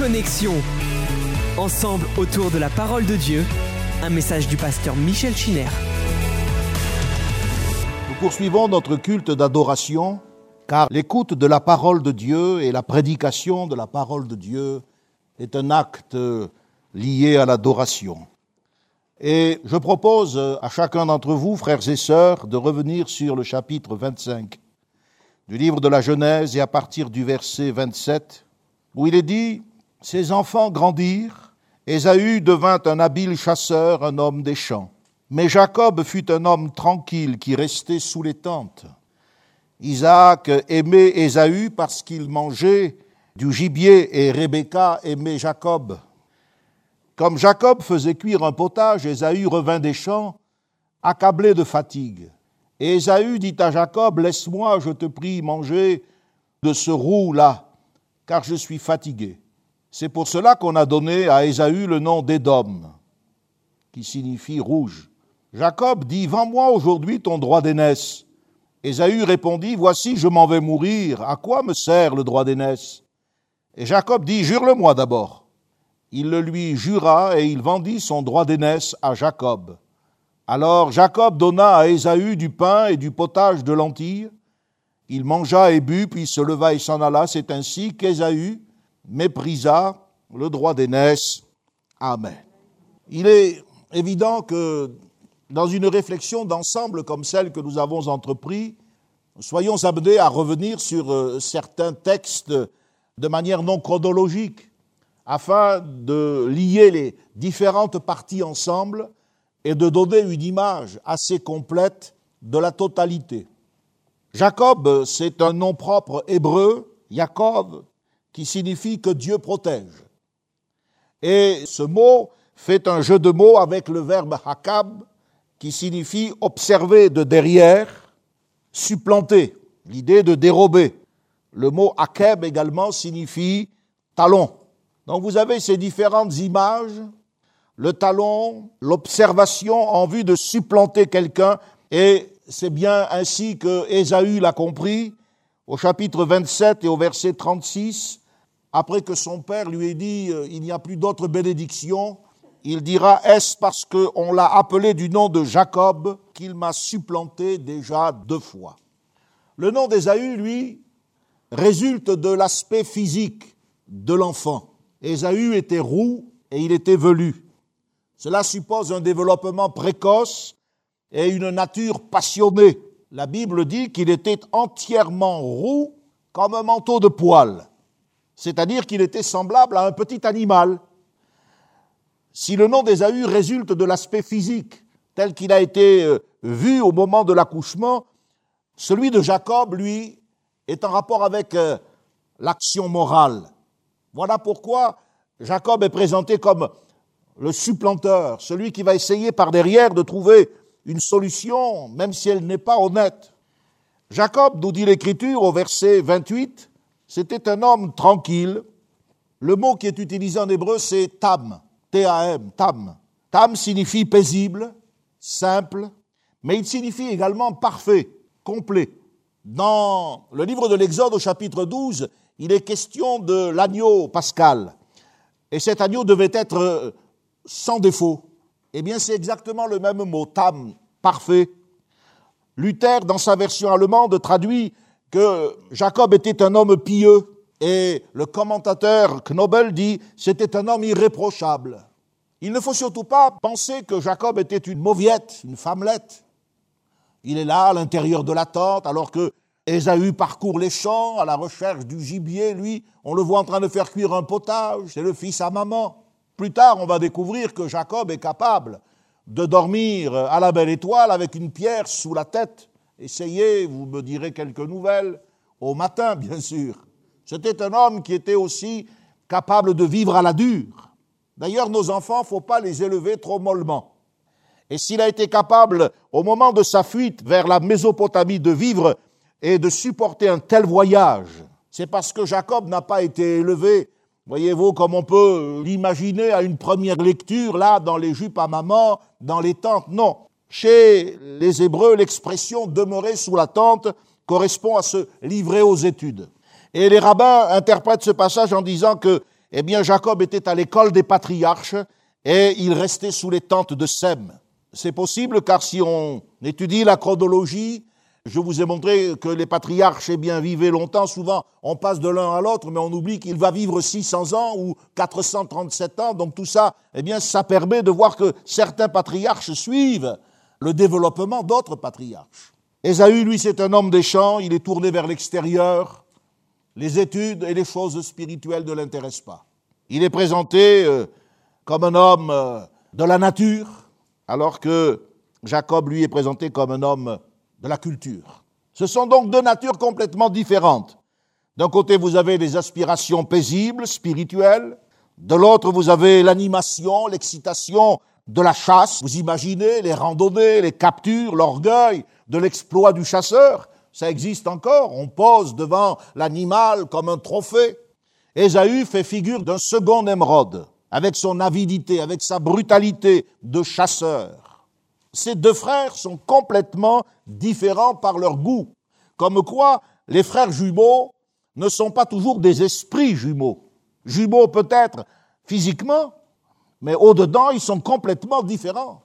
Connexion. Ensemble autour de la parole de Dieu, un message du pasteur Michel Chiner. Nous poursuivons notre culte d'adoration, car l'écoute de la parole de Dieu et la prédication de la parole de Dieu est un acte lié à l'adoration. Et je propose à chacun d'entre vous, frères et sœurs, de revenir sur le chapitre 25 du livre de la Genèse et à partir du verset 27, où il est dit, Ses enfants grandirent, Ésaü devint un habile chasseur, un homme des champs. Mais Jacob fut un homme tranquille qui restait sous les tentes. Isaac aimait Ésaü parce qu'il mangeait du gibier et Rebecca aimait Jacob. Comme Jacob faisait cuire un potage, Ésaü revint des champs, accablé de fatigue. Et Ésaü dit à Jacob, Laisse-moi, je te prie, manger de ce roux-là, car je suis fatigué. C'est pour cela qu'on a donné à Ésaü le nom d'Édom, qui signifie rouge. Jacob dit, Vends-moi aujourd'hui ton droit d'aînesse. Ésaü répondit, Voici, je m'en vais mourir. À quoi me sert le droit d'aînesse? Et Jacob dit, Jure-le-moi d'abord. Il le lui jura et il vendit son droit d'aînesse à Jacob. Alors Jacob donna à Ésaü du pain et du potage de lentilles. Il mangea et but, puis se leva et s'en alla. C'est ainsi qu'Ésaü méprisa le droit d'aînesse. Amen. Il est évident que dans une réflexion d'ensemble comme celle que nous avons entreprise, soyons amenés à revenir sur euh, certains textes de manière non chronologique, afin de lier les différentes parties ensemble et de donner une image assez complète de la totalité. Jacob, c'est un nom propre hébreu, Jacob, qui signifie que Dieu protège. Et ce mot fait un jeu de mots avec le verbe hakab, qui signifie observer de derrière, supplanter, l'idée de dérober. Le mot akeb également signifie talon. Donc vous avez ces différentes images le talon, l'observation en vue de supplanter quelqu'un, et c'est bien ainsi que Ésaü l'a compris au chapitre 27 et au verset 36, après que son père lui ait dit euh, il n'y a plus d'autre bénédiction, il dira est-ce parce qu'on l'a appelé du nom de Jacob qu'il m'a supplanté déjà deux fois? Le nom d'Ésaü, lui, résulte de l'aspect physique de l'enfant. Ésaü était roux et il était velu. Cela suppose un développement précoce et une nature passionnée. La Bible dit qu'il était entièrement roux comme un manteau de poils, c'est-à-dire qu'il était semblable à un petit animal. Si le nom d'Ésaü résulte de l'aspect physique tel qu'il a été euh, vu au moment de l'accouchement, celui de Jacob, lui, est en rapport avec euh, l'action morale. Voilà pourquoi Jacob est présenté comme le supplanteur, celui qui va essayer par derrière de trouver une solution, même si elle n'est pas honnête. Jacob, nous dit l'Écriture au verset 28, c'était un homme tranquille. Le mot qui est utilisé en hébreu, c'est tam, T-A-M, tam. Tam signifie paisible, simple, mais il signifie également parfait, complet. Dans le livre de l'Exode au chapitre 12, il est question de l'agneau pascal. Et cet agneau devait être sans défaut. Eh bien, c'est exactement le même mot, tam, parfait. Luther, dans sa version allemande, traduit que Jacob était un homme pieux et le commentateur Knobel dit c'était un homme irréprochable. Il ne faut surtout pas penser que Jacob était une mauviette, une femmelette. Il est là à l'intérieur de la tente alors que Ésaü parcourt les champs à la recherche du gibier, lui, on le voit en train de faire cuire un potage, c'est le fils à maman. Plus tard, on va découvrir que Jacob est capable de dormir à la belle étoile avec une pierre sous la tête. Essayez, vous me direz quelques nouvelles, au matin, bien sûr. C'était un homme qui était aussi capable de vivre à la dure. D'ailleurs, nos enfants, ne faut pas les élever trop mollement. Et s'il a été capable, au moment de sa fuite vers la Mésopotamie, de vivre et de supporter un tel voyage, c'est parce que Jacob n'a pas été élevé Voyez-vous comme on peut l'imaginer à une première lecture, là, dans les jupes à maman, dans les tentes? Non. Chez les Hébreux, l'expression demeurer sous la tente correspond à se livrer aux études. Et les rabbins interprètent ce passage en disant que eh bien Jacob était à l'école des patriarches et il restait sous les tentes de Sem. C'est possible car si on étudie la chronologie, je vous ai montré que les patriarches, eh bien, vivaient longtemps. Souvent, on passe de l'un à l'autre, mais on oublie qu'il va vivre 600 ans ou 437 ans. Donc tout ça, eh bien, ça permet de voir que certains patriarches suivent le développement d'autres patriarches. Ésaü, lui, c'est un homme des champs. Il est tourné vers l'extérieur. Les études et les choses spirituelles ne l'intéressent pas. Il est présenté euh, comme un homme euh, de la nature, alors que Jacob, lui, est présenté comme un homme de la culture. Ce sont donc deux natures complètement différentes. D'un côté, vous avez les aspirations paisibles, spirituelles. De l'autre, vous avez l'animation, l'excitation de la chasse. Vous imaginez les randonnées, les captures, l'orgueil de l'exploit du chasseur. Ça existe encore. On pose devant l'animal comme un trophée. Ésaü fait figure d'un second émeraude, avec son avidité, avec sa brutalité de chasseur. Ces deux frères sont complètement différents par leur goût. Comme quoi, les frères jumeaux ne sont pas toujours des esprits jumeaux. Jumeaux peut-être physiquement, mais au-dedans, ils sont complètement différents.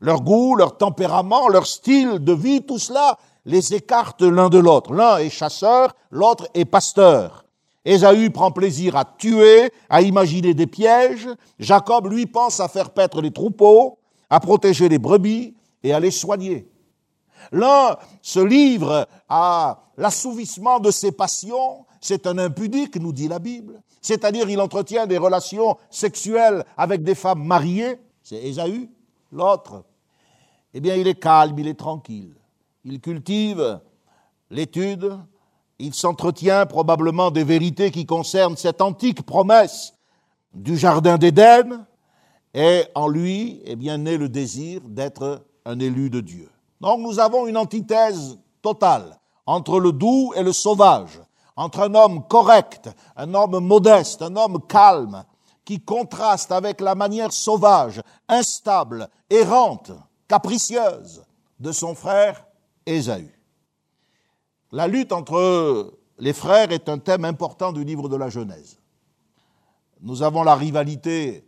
Leur goût, leur tempérament, leur style de vie, tout cela les écarte l'un de l'autre. L'un est chasseur, l'autre est pasteur. Ésaü prend plaisir à tuer, à imaginer des pièges. Jacob, lui, pense à faire paître les troupeaux à protéger les brebis et à les soigner. L'un se livre à l'assouvissement de ses passions, c'est un impudique, nous dit la Bible, c'est-à-dire il entretient des relations sexuelles avec des femmes mariées, c'est Ésaü, l'autre, eh bien il est calme, il est tranquille, il cultive l'étude, il s'entretient probablement des vérités qui concernent cette antique promesse du Jardin d'Éden, et en lui, eh bien, naît le désir d'être un élu de Dieu. Donc nous avons une antithèse totale entre le doux et le sauvage, entre un homme correct, un homme modeste, un homme calme, qui contraste avec la manière sauvage, instable, errante, capricieuse de son frère Ésaü. La lutte entre les frères est un thème important du livre de la Genèse. Nous avons la rivalité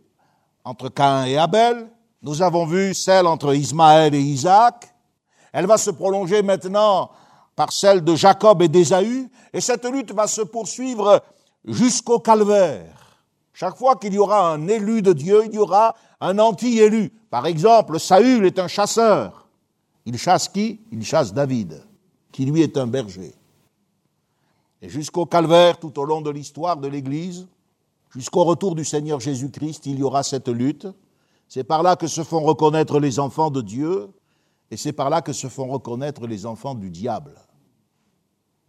entre Cain et Abel. Nous avons vu celle entre Ismaël et Isaac. Elle va se prolonger maintenant par celle de Jacob et d'Ésaü. Et cette lutte va se poursuivre jusqu'au calvaire. Chaque fois qu'il y aura un élu de Dieu, il y aura un anti-élu. Par exemple, Saül est un chasseur. Il chasse qui? Il chasse David, qui lui est un berger. Et jusqu'au calvaire, tout au long de l'histoire de l'Église, Jusqu'au retour du Seigneur Jésus-Christ, il y aura cette lutte. C'est par là que se font reconnaître les enfants de Dieu et c'est par là que se font reconnaître les enfants du diable.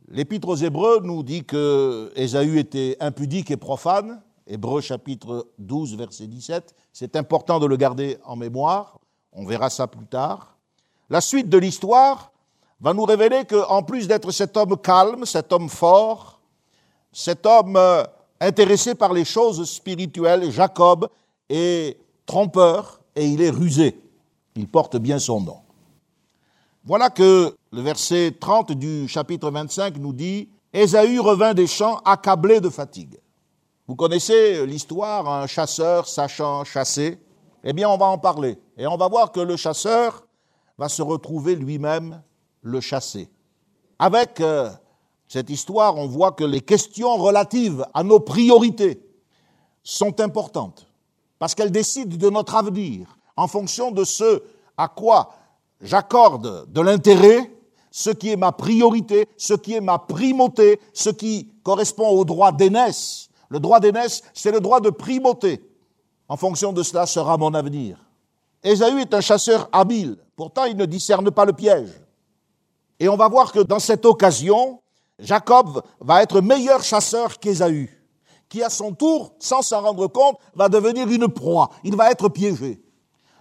L'Épître aux Hébreux nous dit que Ésaü était impudique et profane. Hébreux chapitre 12, verset 17. C'est important de le garder en mémoire. On verra ça plus tard. La suite de l'histoire va nous révéler qu'en plus d'être cet homme calme, cet homme fort, cet homme euh, intéressé par les choses spirituelles, Jacob est trompeur et il est rusé. Il porte bien son nom. Voilà que le verset 30 du chapitre 25 nous dit Ésaü revint des champs accablé de fatigue. Vous connaissez l'histoire, un chasseur sachant chasser? Eh bien, on va en parler. Et on va voir que le chasseur va se retrouver lui-même le chassé. Avec euh, cette histoire, on voit que les questions relatives à nos priorités sont importantes, parce qu'elles décident de notre avenir en fonction de ce à quoi j'accorde de l'intérêt, ce qui est ma priorité, ce qui est ma primauté, ce qui correspond au droit d'aînesse. Le droit d'aînesse, c'est le droit de primauté. En fonction de cela sera mon avenir. Ésaü est un chasseur habile, pourtant il ne discerne pas le piège. Et on va voir que dans cette occasion, Jacob va être meilleur chasseur qu'Ésaü, qui à son tour, sans s'en rendre compte, va devenir une proie. Il va être piégé.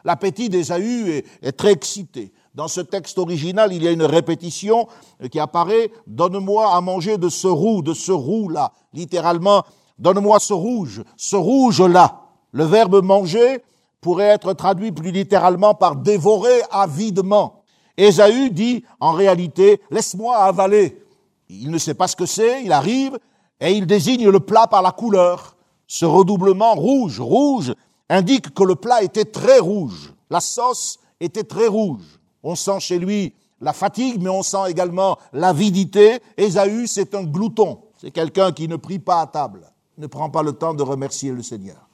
L'appétit d'Ésaü est, très excité. Dans ce texte original, il y a une répétition qui apparaît Donne-moi à manger de ce roux, de ce roux-là. Littéralement, donne-moi ce rouge, ce rouge-là. Le verbe manger pourrait être traduit plus littéralement par dévorer avidement. Ésaü dit en réalité Laisse-moi avaler. Il ne sait pas ce que c'est, il arrive et il désigne le plat par la couleur. Ce redoublement rouge, rouge, indique que le plat était très rouge. La sauce était très rouge. On sent chez lui la fatigue, mais on sent également l'avidité. Ésaü, c'est un glouton. C'est quelqu'un qui ne prie pas à table, ne prend pas le temps de remercier le Seigneur.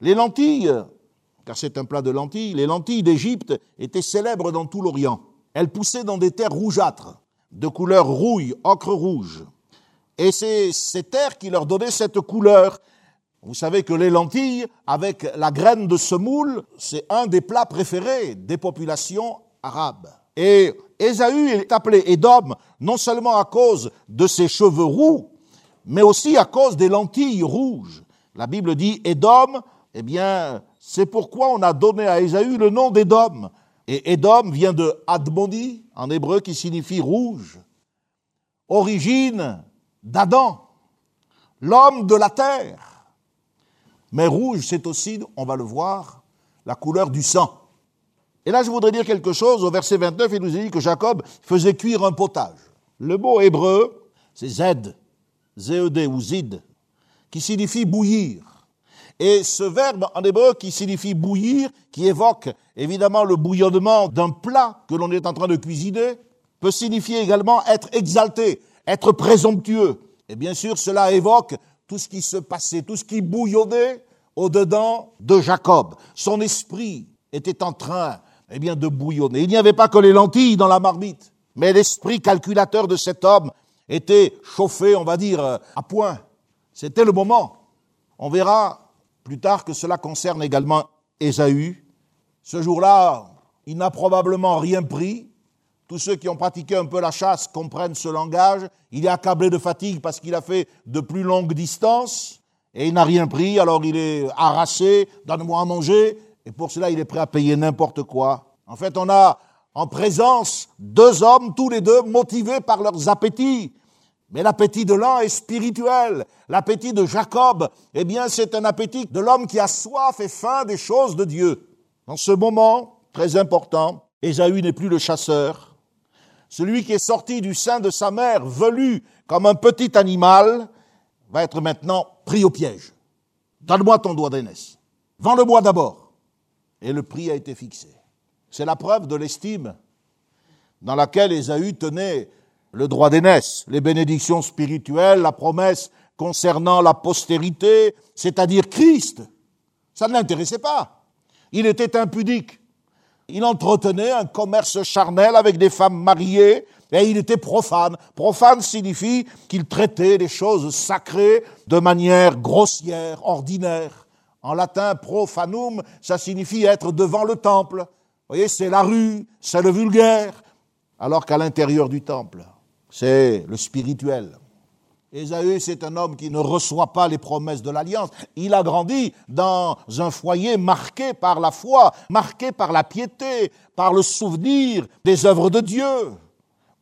Les lentilles, car c'est un plat de lentilles, les lentilles d'Égypte étaient célèbres dans tout l'Orient. Elles poussaient dans des terres rougeâtres, de couleur rouille, ocre rouge. Et c'est ces terres qui leur donnaient cette couleur. Vous savez que les lentilles, avec la graine de semoule, c'est un des plats préférés des populations arabes. Et Ésaü est appelé Édom non seulement à cause de ses cheveux roux, mais aussi à cause des lentilles rouges. La Bible dit Édom, eh bien, c'est pourquoi on a donné à Ésaü le nom d'Édom. Et Édom vient de Admoni, en hébreu, qui signifie rouge. Origine d'Adam, l'homme de la terre. Mais rouge, c'est aussi, on va le voir, la couleur du sang. Et là, je voudrais dire quelque chose. Au verset 29, il nous dit que Jacob faisait cuire un potage. Le mot hébreu, c'est Z, Z-E-D ou Zid, qui signifie bouillir. Et ce verbe en hébreu qui signifie bouillir, qui évoque évidemment le bouillonnement d'un plat que l'on est en train de cuisiner, peut signifier également être exalté, être présomptueux. Et bien sûr, cela évoque tout ce qui se passait, tout ce qui bouillonnait au-dedans de Jacob. Son esprit était en train eh bien, de bouillonner. Il n'y avait pas que les lentilles dans la marmite, mais l'esprit calculateur de cet homme était chauffé, on va dire, euh, à point. C'était le moment. On verra plus tard que cela concerne également Ésaü. Ce jour-là, il n'a probablement rien pris. Tous ceux qui ont pratiqué un peu la chasse comprennent ce langage. Il est accablé de fatigue parce qu'il a fait de plus longues distances et il n'a rien pris, alors il est harassé, donne-moi à manger, et pour cela, il est prêt à payer n'importe quoi. En fait, on a en présence deux hommes, tous les deux motivés par leurs appétits. Mais l'appétit de l'un est spirituel. L'appétit de Jacob, eh bien, c'est un appétit de l'homme qui a soif et faim des choses de Dieu. Dans ce moment très important, Ésaü n'est plus le chasseur. Celui qui est sorti du sein de sa mère, velu comme un petit animal, va être maintenant pris au piège. Donne-moi ton doigt d'aînesse. Vends-le-moi d'abord et le prix a été fixé. C'est la preuve de l'estime dans laquelle Ésaü tenait le droit d'aînesse, les bénédictions spirituelles, la promesse concernant la postérité, c'est-à-dire Christ. Ça ne l'intéressait pas. Il était impudique. Il entretenait un commerce charnel avec des femmes mariées et il était profane. Profane signifie qu'il traitait les choses sacrées de manière grossière, ordinaire. En latin, profanum, ça signifie être devant le temple. Vous voyez, c'est la rue, c'est le vulgaire. Alors qu'à l'intérieur du temple, c'est le spirituel. Ésaü, c'est un homme qui ne reçoit pas les promesses de l'alliance. Il a grandi dans un foyer marqué par la foi, marqué par la piété, par le souvenir des œuvres de Dieu.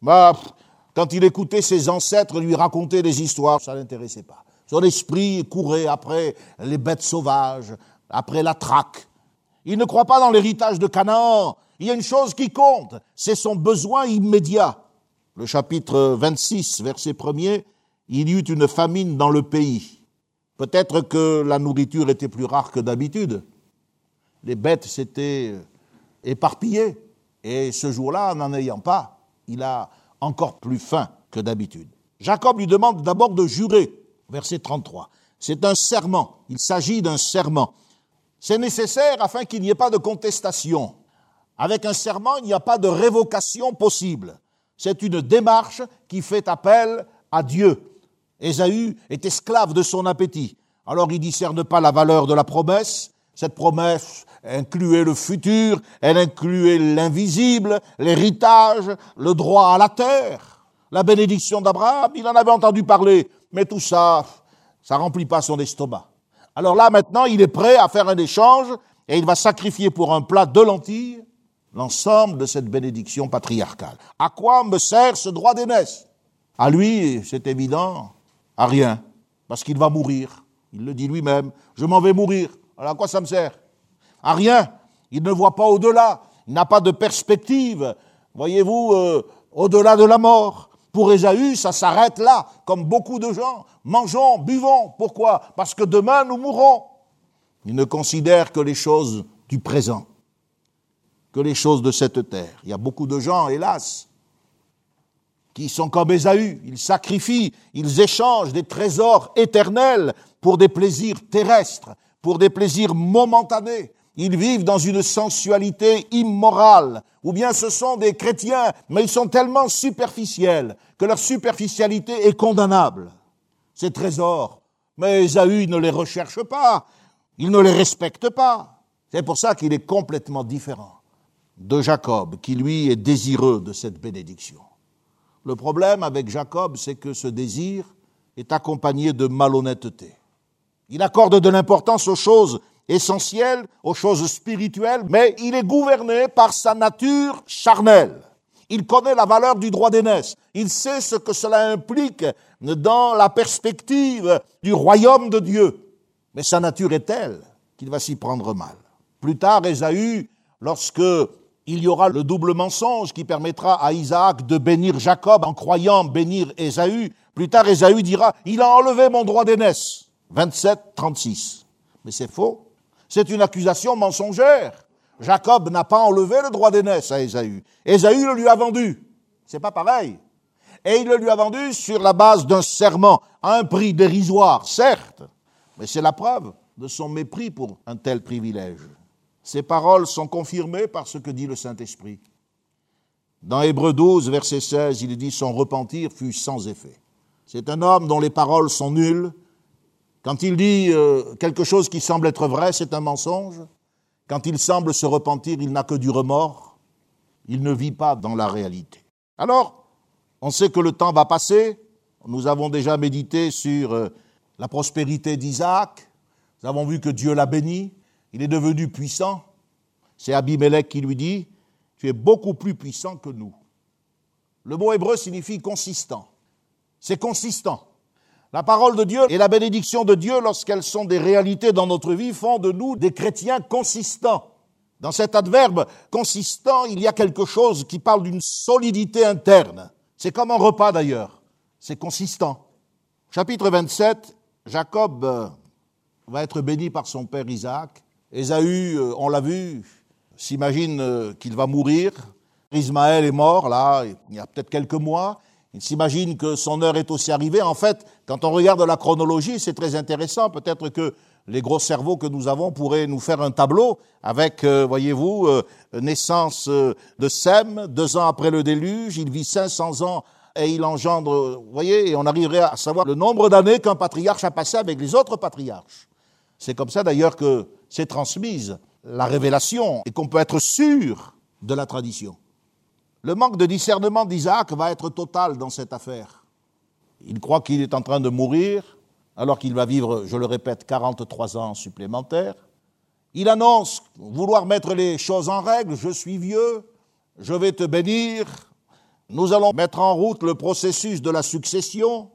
Bah, quand il écoutait ses ancêtres lui raconter des histoires, ça l'intéressait pas. Son esprit courait après les bêtes sauvages, après la traque. Il ne croit pas dans l'héritage de Canaan. Il y a une chose qui compte, c'est son besoin immédiat. Le chapitre 26, verset 1er, il y eut une famine dans le pays. Peut-être que la nourriture était plus rare que d'habitude. Les bêtes s'étaient éparpillées. Et ce jour-là, n'en ayant pas, il a encore plus faim que d'habitude. Jacob lui demande d'abord de jurer verset 33. C'est un serment, il s'agit d'un serment. C'est nécessaire afin qu'il n'y ait pas de contestation. Avec un serment, il n'y a pas de révocation possible. C'est une démarche qui fait appel à Dieu. Ésaü est esclave de son appétit. Alors il discerne pas la valeur de la promesse. Cette promesse incluait le futur, elle incluait l'invisible, l'héritage, le droit à la terre, la bénédiction d'Abraham. Il en avait entendu parler mais tout ça, ça remplit pas son estomac. Alors là, maintenant, il est prêt à faire un échange et il va sacrifier pour un plat de lentilles l'ensemble de cette bénédiction patriarcale. À quoi me sert ce droit d'aînesse? À lui, c'est évident, à rien, parce qu'il va mourir. Il le dit lui-même, je m'en vais mourir. Alors à quoi ça me sert À rien. Il ne voit pas au-delà. Il n'a pas de perspective, voyez-vous, euh, au-delà de la mort. Pour Ésaü, ça s'arrête là, comme beaucoup de gens. Mangeons, buvons. Pourquoi? Parce que demain, nous mourrons. Il ne considère que les choses du présent, que les choses de cette terre. Il y a beaucoup de gens, hélas, qui sont comme Ésaü. Ils sacrifient, ils échangent des trésors éternels pour des plaisirs terrestres, pour des plaisirs momentanés. Ils vivent dans une sensualité immorale, ou bien ce sont des chrétiens, mais ils sont tellement superficiels que leur superficialité est condamnable. Ces trésors, mais Ésaü ne les recherche pas, il ne les respecte pas. C'est pour ça qu'il est complètement différent de Jacob, qui lui est désireux de cette bénédiction. Le problème avec Jacob, c'est que ce désir est accompagné de malhonnêteté. Il accorde de l'importance aux choses essentielles, aux choses spirituelles, mais il est gouverné par sa nature charnelle. Il connaît la valeur du droit d'aînesse. Il sait ce que cela implique dans la perspective du royaume de Dieu. Mais sa nature est telle qu'il va s'y prendre mal. Plus tard, Ésaü, lorsque il y aura le double mensonge qui permettra à Isaac de bénir Jacob en croyant bénir Ésaü, plus tard Ésaü dira, il a enlevé mon droit d'aînesse. 27, 36. Mais c'est faux. C'est une accusation mensongère. Jacob n'a pas enlevé le droit d'aînesse à Ésaü. Ésaü le lui a vendu. C'est pas pareil. Et il le lui a vendu sur la base d'un serment, à un prix dérisoire, certes, mais c'est la preuve de son mépris pour un tel privilège. Ces paroles sont confirmées par ce que dit le Saint-Esprit. Dans Hébreu 12, verset 16, il dit Son repentir fut sans effet. C'est un homme dont les paroles sont nulles, quand il dit euh, quelque chose qui semble être vrai, c'est un mensonge. Quand il semble se repentir, il n'a que du remords. Il ne vit pas dans la réalité. Alors, on sait que le temps va passer. Nous avons déjà médité sur euh, la prospérité d'Isaac. Nous avons vu que Dieu l'a béni. Il est devenu puissant. C'est Abimelech qui lui dit, tu es beaucoup plus puissant que nous. Le mot hébreu signifie consistant. C'est consistant. La parole de Dieu et la bénédiction de Dieu, lorsqu'elles sont des réalités dans notre vie, font de nous des chrétiens consistants. Dans cet adverbe consistant, il y a quelque chose qui parle d'une solidité interne. C'est comme un repas d'ailleurs. C'est consistant. Chapitre 27, Jacob euh, va être béni par son père Isaac. Ésaü, euh, on l'a vu, s'imagine euh, qu'il va mourir. Ismaël est mort, là, il y a peut-être quelques mois. Il s'imagine que son heure est aussi arrivée. En fait, quand on regarde la chronologie, c'est très intéressant. Peut-être que les gros cerveaux que nous avons pourraient nous faire un tableau avec, euh, voyez-vous, naissance de Sem, deux ans après le déluge, il vit 500 ans et il engendre, voyez, et on arriverait à savoir le nombre d'années qu'un patriarche a passé avec les autres patriarches. C'est comme ça d'ailleurs que c'est transmise la révélation et qu'on peut être sûr de la tradition. Le manque de discernement d'Isaac va être total dans cette affaire. Il croit qu'il est en train de mourir, alors qu'il va vivre, je le répète, 43 ans supplémentaires. Il annonce vouloir mettre les choses en règle, je suis vieux, je vais te bénir, nous allons mettre en route le processus de la succession,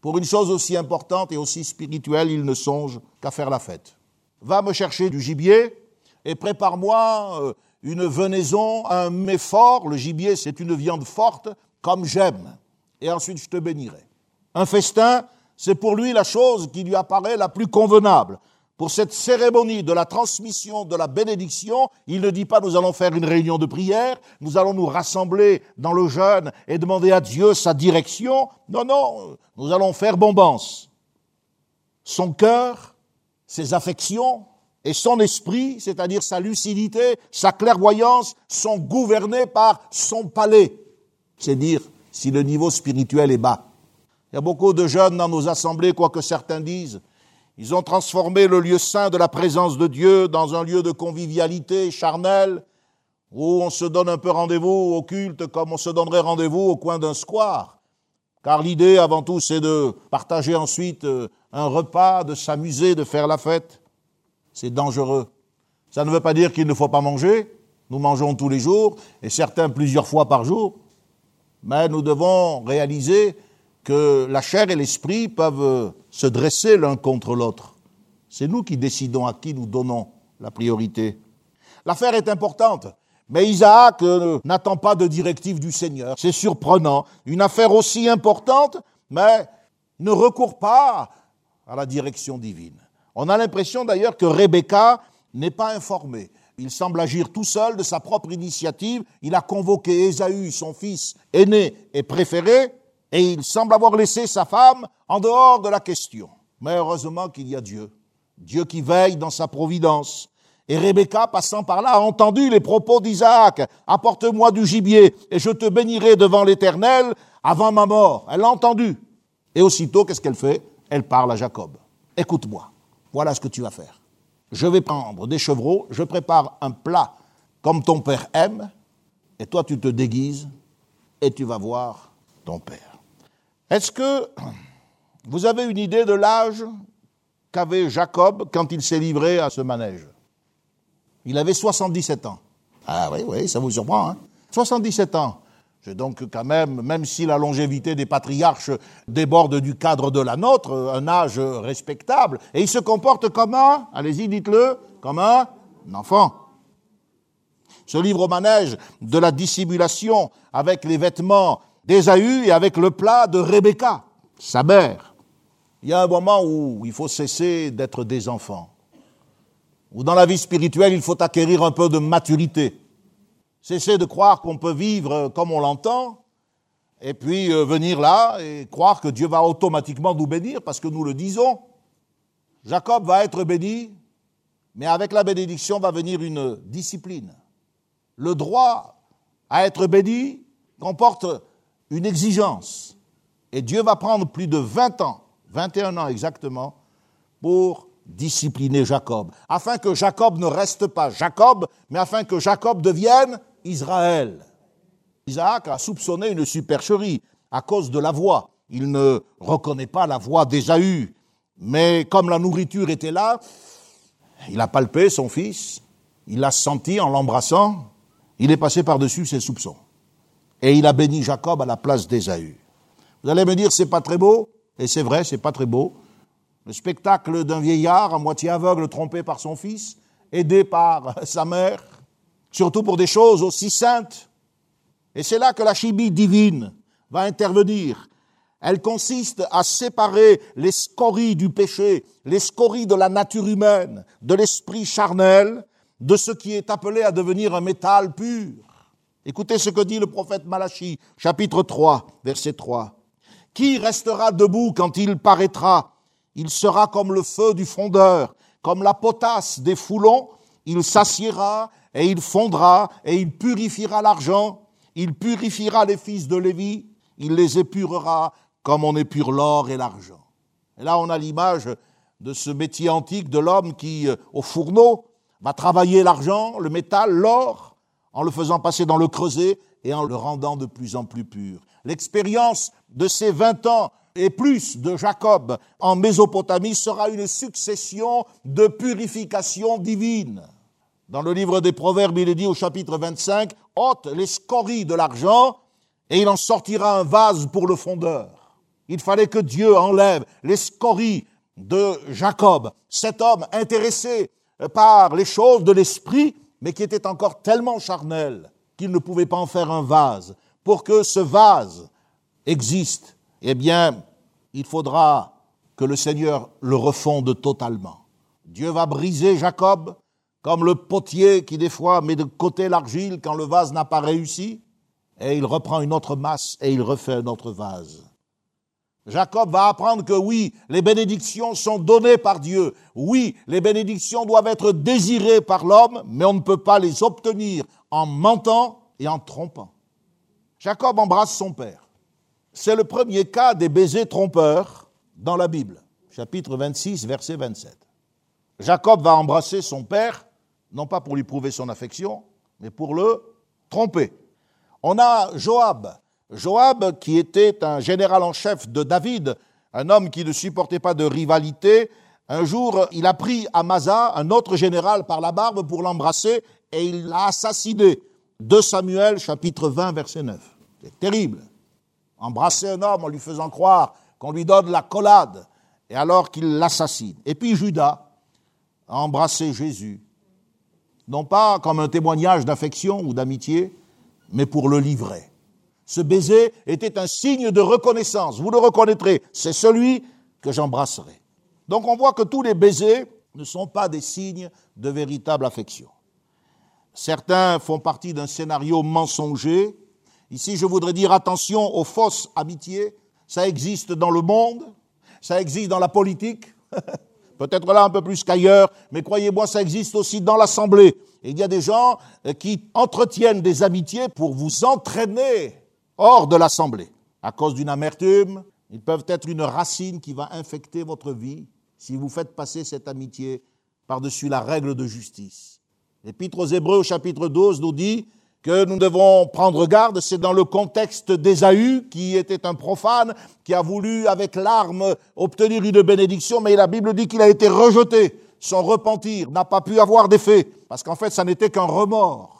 pour une chose aussi importante et aussi spirituelle, il ne songe qu'à faire la fête. Va me chercher du gibier et prépare-moi euh, une venaison, un mets fort, le gibier c'est une viande forte, comme j'aime, et ensuite je te bénirai. Un festin, c'est pour lui la chose qui lui apparaît la plus convenable. Pour cette cérémonie de la transmission de la bénédiction, il ne dit pas nous allons faire une réunion de prière, nous allons nous rassembler dans le jeûne et demander à Dieu sa direction. Non, non, nous allons faire bombance. Son cœur, ses affections, et son esprit, c'est-à-dire sa lucidité, sa clairvoyance, sont gouvernés par son palais. C'est dire si le niveau spirituel est bas. Il y a beaucoup de jeunes dans nos assemblées, quoi que certains disent. Ils ont transformé le lieu saint de la présence de Dieu dans un lieu de convivialité charnelle, où on se donne un peu rendez-vous au culte comme on se donnerait rendez-vous au coin d'un square. Car l'idée, avant tout, c'est de partager ensuite euh, un repas, de s'amuser, de faire la fête c'est dangereux. Ça ne veut pas dire qu'il ne faut pas manger. Nous mangeons tous les jours, et certains plusieurs fois par jour. Mais nous devons réaliser que la chair et l'esprit peuvent se dresser l'un contre l'autre. C'est nous qui décidons à qui nous donnons la priorité. L'affaire est importante, Mais Isaac euh, n'attend pas de directive du Seigneur. C'est surprenant. Une affaire aussi importante, mais ne recourt pas à la direction divine. On a l'impression d'ailleurs que Rebecca n'est pas informée. Il semble agir tout seul de sa propre initiative. Il a convoqué Ésaü, son fils aîné et préféré, et il semble avoir laissé sa femme en dehors de la question. Mais heureusement qu'il y a Dieu. Dieu qui veille dans sa providence. Et Rebecca, passant par là, a entendu les propos d'Isaac. Apporte-moi du gibier et je te bénirai devant l'Éternel avant ma mort. Elle l'a entendu. Et aussitôt, qu'est-ce qu'elle fait? Elle parle à Jacob. Écoute-moi. Voilà ce que tu vas faire. Je vais prendre des chevreaux, je prépare un plat comme ton père aime, et toi tu te déguises et tu vas voir ton père. Est-ce que vous avez une idée de l'âge qu'avait Jacob quand il s'est livré à ce manège? Il avait 77 ans. Ah oui, oui, ça vous surprend, hein? 77 ans. C'est donc quand même, même si la longévité des patriarches déborde du cadre de la nôtre, un âge respectable, et il se comporte comme un, allez-y, dites-le, comme un enfant. Ce livre au manège de la dissimulation avec les vêtements d'Ésaü et avec le plat de Rebecca, sa mère. Il y a un moment où il faut cesser d'être des enfants, où dans la vie spirituelle, il faut acquérir un peu de maturité. Cesser de croire qu'on peut vivre comme on l'entend, et puis euh, venir là et croire que Dieu va automatiquement nous bénir parce que nous le disons. Jacob va être béni, mais avec la bénédiction va venir une discipline. Le droit à être béni comporte une exigence. Et Dieu va prendre plus de 20 ans, 21 ans exactement, pour discipliner Jacob, afin que Jacob ne reste pas Jacob, mais afin que Jacob devienne Israël. Isaac a soupçonné une supercherie à cause de la voix. Il ne reconnaît pas la voix d'Ésaü. Mais comme la nourriture était là, il a palpé son fils, il l'a senti en l'embrassant, il est passé par-dessus ses soupçons. Et il a béni Jacob à la place d'Ésaü. Vous allez me dire, c'est pas très beau, et c'est vrai, c'est pas très beau. Le spectacle d'un vieillard à moitié aveugle trompé par son fils, aidé par sa mère, surtout pour des choses aussi saintes. Et c'est là que la chimie divine va intervenir. Elle consiste à séparer les scories du péché, les scories de la nature humaine, de l'esprit charnel, de ce qui est appelé à devenir un métal pur. Écoutez ce que dit le prophète Malachi, chapitre 3, verset 3. Qui restera debout quand il paraîtra? Il sera comme le feu du fondeur, comme la potasse des foulons, il s'assiera et il fondra, et il purifiera l'argent, il purifiera les fils de Lévi, il les épurera comme on épure l'or et l'argent. Et là, on a l'image de ce métier antique de l'homme qui, euh, au fourneau, va travailler l'argent, le métal, l'or, en le faisant passer dans le creuset et en le rendant de plus en plus pur. L'expérience de ces vingt ans et plus de Jacob en Mésopotamie sera une succession de purifications divines. Dans le livre des Proverbes, il est dit au chapitre 25, ôte les scories de l'argent et il en sortira un vase pour le fondeur. Il fallait que Dieu enlève les scories de Jacob, cet homme intéressé par les choses de l'esprit, mais qui était encore tellement charnel qu'il ne pouvait pas en faire un vase. Pour que ce vase existe, eh bien, il faudra que le Seigneur le refonde totalement. Dieu va briser Jacob, comme le potier qui des fois met de côté l'argile quand le vase n'a pas réussi, et il reprend une autre masse et il refait un autre vase. Jacob va apprendre que oui, les bénédictions sont données par Dieu. Oui, les bénédictions doivent être désirées par l'homme, mais on ne peut pas les obtenir en mentant et en trompant. Jacob embrasse son père. C'est le premier cas des baisers trompeurs dans la Bible, chapitre 26, verset 27. Jacob va embrasser son père non pas pour lui prouver son affection, mais pour le tromper. On a Joab, Joab qui était un général en chef de David, un homme qui ne supportait pas de rivalité. Un jour, il a pris Amasa, un autre général, par la barbe pour l'embrasser et il l'a assassiné. 2 Samuel, chapitre 20, verset 9. C'est terrible. Embrasser un homme en lui faisant croire qu'on lui donne la collade et alors qu'il l'assassine. Et puis Judas a embrassé Jésus non pas comme un témoignage d'affection ou d'amitié, mais pour le livrer. Ce baiser était un signe de reconnaissance. Vous le reconnaîtrez, c'est celui que j'embrasserai. Donc on voit que tous les baisers ne sont pas des signes de véritable affection. Certains font partie d'un scénario mensonger. Ici, je voudrais dire attention aux fausses amitiés. Ça existe dans le monde, ça existe dans la politique, peut-être là un peu plus qu'ailleurs, mais croyez-moi, ça existe aussi dans l'Assemblée. il y a des gens euh, qui entretiennent des amitiés pour vous entraîner hors de l'Assemblée. À cause d'une amertume, ils peuvent être une racine qui va infecter votre vie si vous faites passer cette amitié par-dessus la règle de justice. L'Épître aux Hébreux au chapitre 12 nous dit que nous devons prendre garde, c'est dans le contexte d'Ésaü, qui était un profane, qui a voulu avec l'arme obtenir une bénédiction, mais la Bible dit qu'il a été rejeté. Son repentir n'a pas pu avoir d'effet, parce qu'en fait, ça n'était qu'un remords.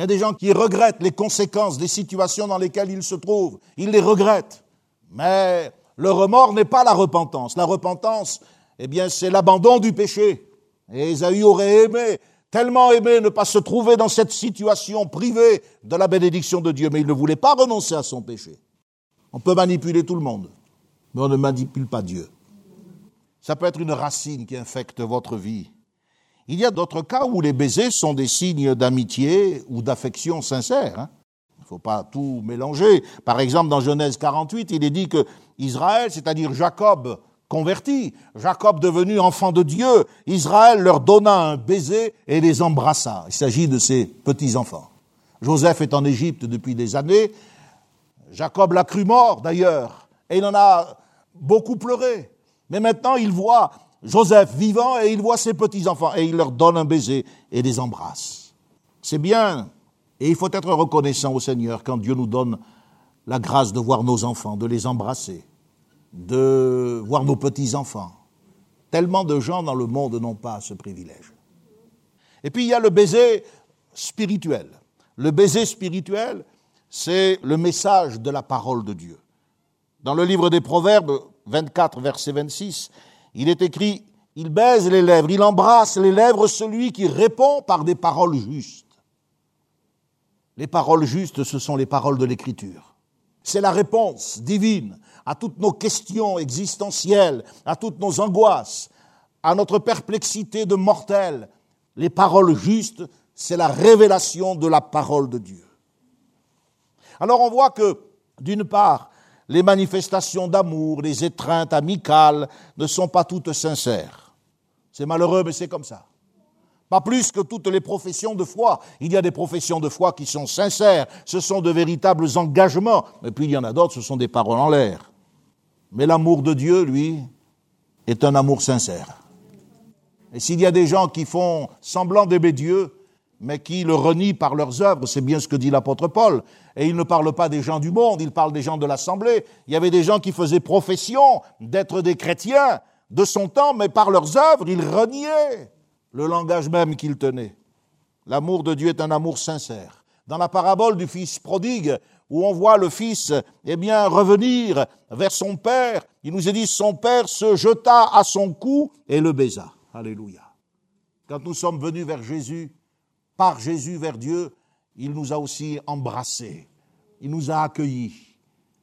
Il y a des gens qui regrettent les conséquences des situations dans lesquelles ils se trouvent. Ils les regrettent. Mais le remords n'est pas la repentance. La repentance, eh bien, c'est l'abandon du péché. Et Esaü aurait aimé, tellement aimé ne pas se trouver dans cette situation privée de la bénédiction de Dieu, mais il ne voulait pas renoncer à son péché. On peut manipuler tout le monde, mais on ne manipule pas Dieu. Ça peut être une racine qui infecte votre vie. Il y a d'autres cas où les baisers sont des signes d'amitié ou d'affection sincère. Hein. Il ne faut pas tout mélanger. Par exemple, dans Genèse 48, il est dit que Israël, c'est-à-dire Jacob, converti, Jacob devenu enfant de Dieu, Israël leur donna un baiser et les embrassa. Il s'agit de ses petits-enfants. Joseph est en Égypte depuis des années. Jacob l'a cru mort d'ailleurs, et il en a beaucoup pleuré. Mais maintenant, il voit Joseph vivant et il voit ses petits-enfants et il leur donne un baiser et les embrasse. C'est bien. Et il faut être reconnaissant au Seigneur quand Dieu nous donne la grâce de voir nos enfants, de les embrasser de voir nos petits-enfants. Tellement de gens dans le monde n'ont pas ce privilège. Et puis il y a le baiser spirituel. Le baiser spirituel, c'est le message de la parole de Dieu. Dans le livre des Proverbes 24, verset 26, il est écrit, il baise les lèvres, il embrasse les lèvres celui qui répond par des paroles justes. Les paroles justes, ce sont les paroles de l'Écriture. C'est la réponse divine à toutes nos questions existentielles, à toutes nos angoisses, à notre perplexité de mortels. Les paroles justes, c'est la révélation de la parole de Dieu. Alors on voit que, d'une part, les manifestations d'amour, les étreintes amicales ne sont pas toutes sincères. C'est malheureux, mais c'est comme ça. Pas plus que toutes les professions de foi. Il y a des professions de foi qui sont sincères, ce sont de véritables engagements, mais puis il y en a d'autres, ce sont des paroles en l'air. Mais l'amour de Dieu, lui, est un amour sincère. Et s'il y a des gens qui font semblant d'aimer Dieu, mais qui le renient par leurs œuvres, c'est bien ce que dit l'apôtre Paul. Et il ne parle pas des gens du monde, il parle des gens de l'Assemblée. Il y avait des gens qui faisaient profession d'être des chrétiens de son temps, mais par leurs œuvres, ils reniaient le langage même qu'il tenait. L'amour de Dieu est un amour sincère. Dans la parabole du fils prodigue, où on voit le fils, eh bien, revenir vers son père, il nous est dit, son père se jeta à son cou et le baisa. Alléluia. Quand nous sommes venus vers Jésus, par Jésus vers Dieu, il nous a aussi embrassés. Il nous a accueillis.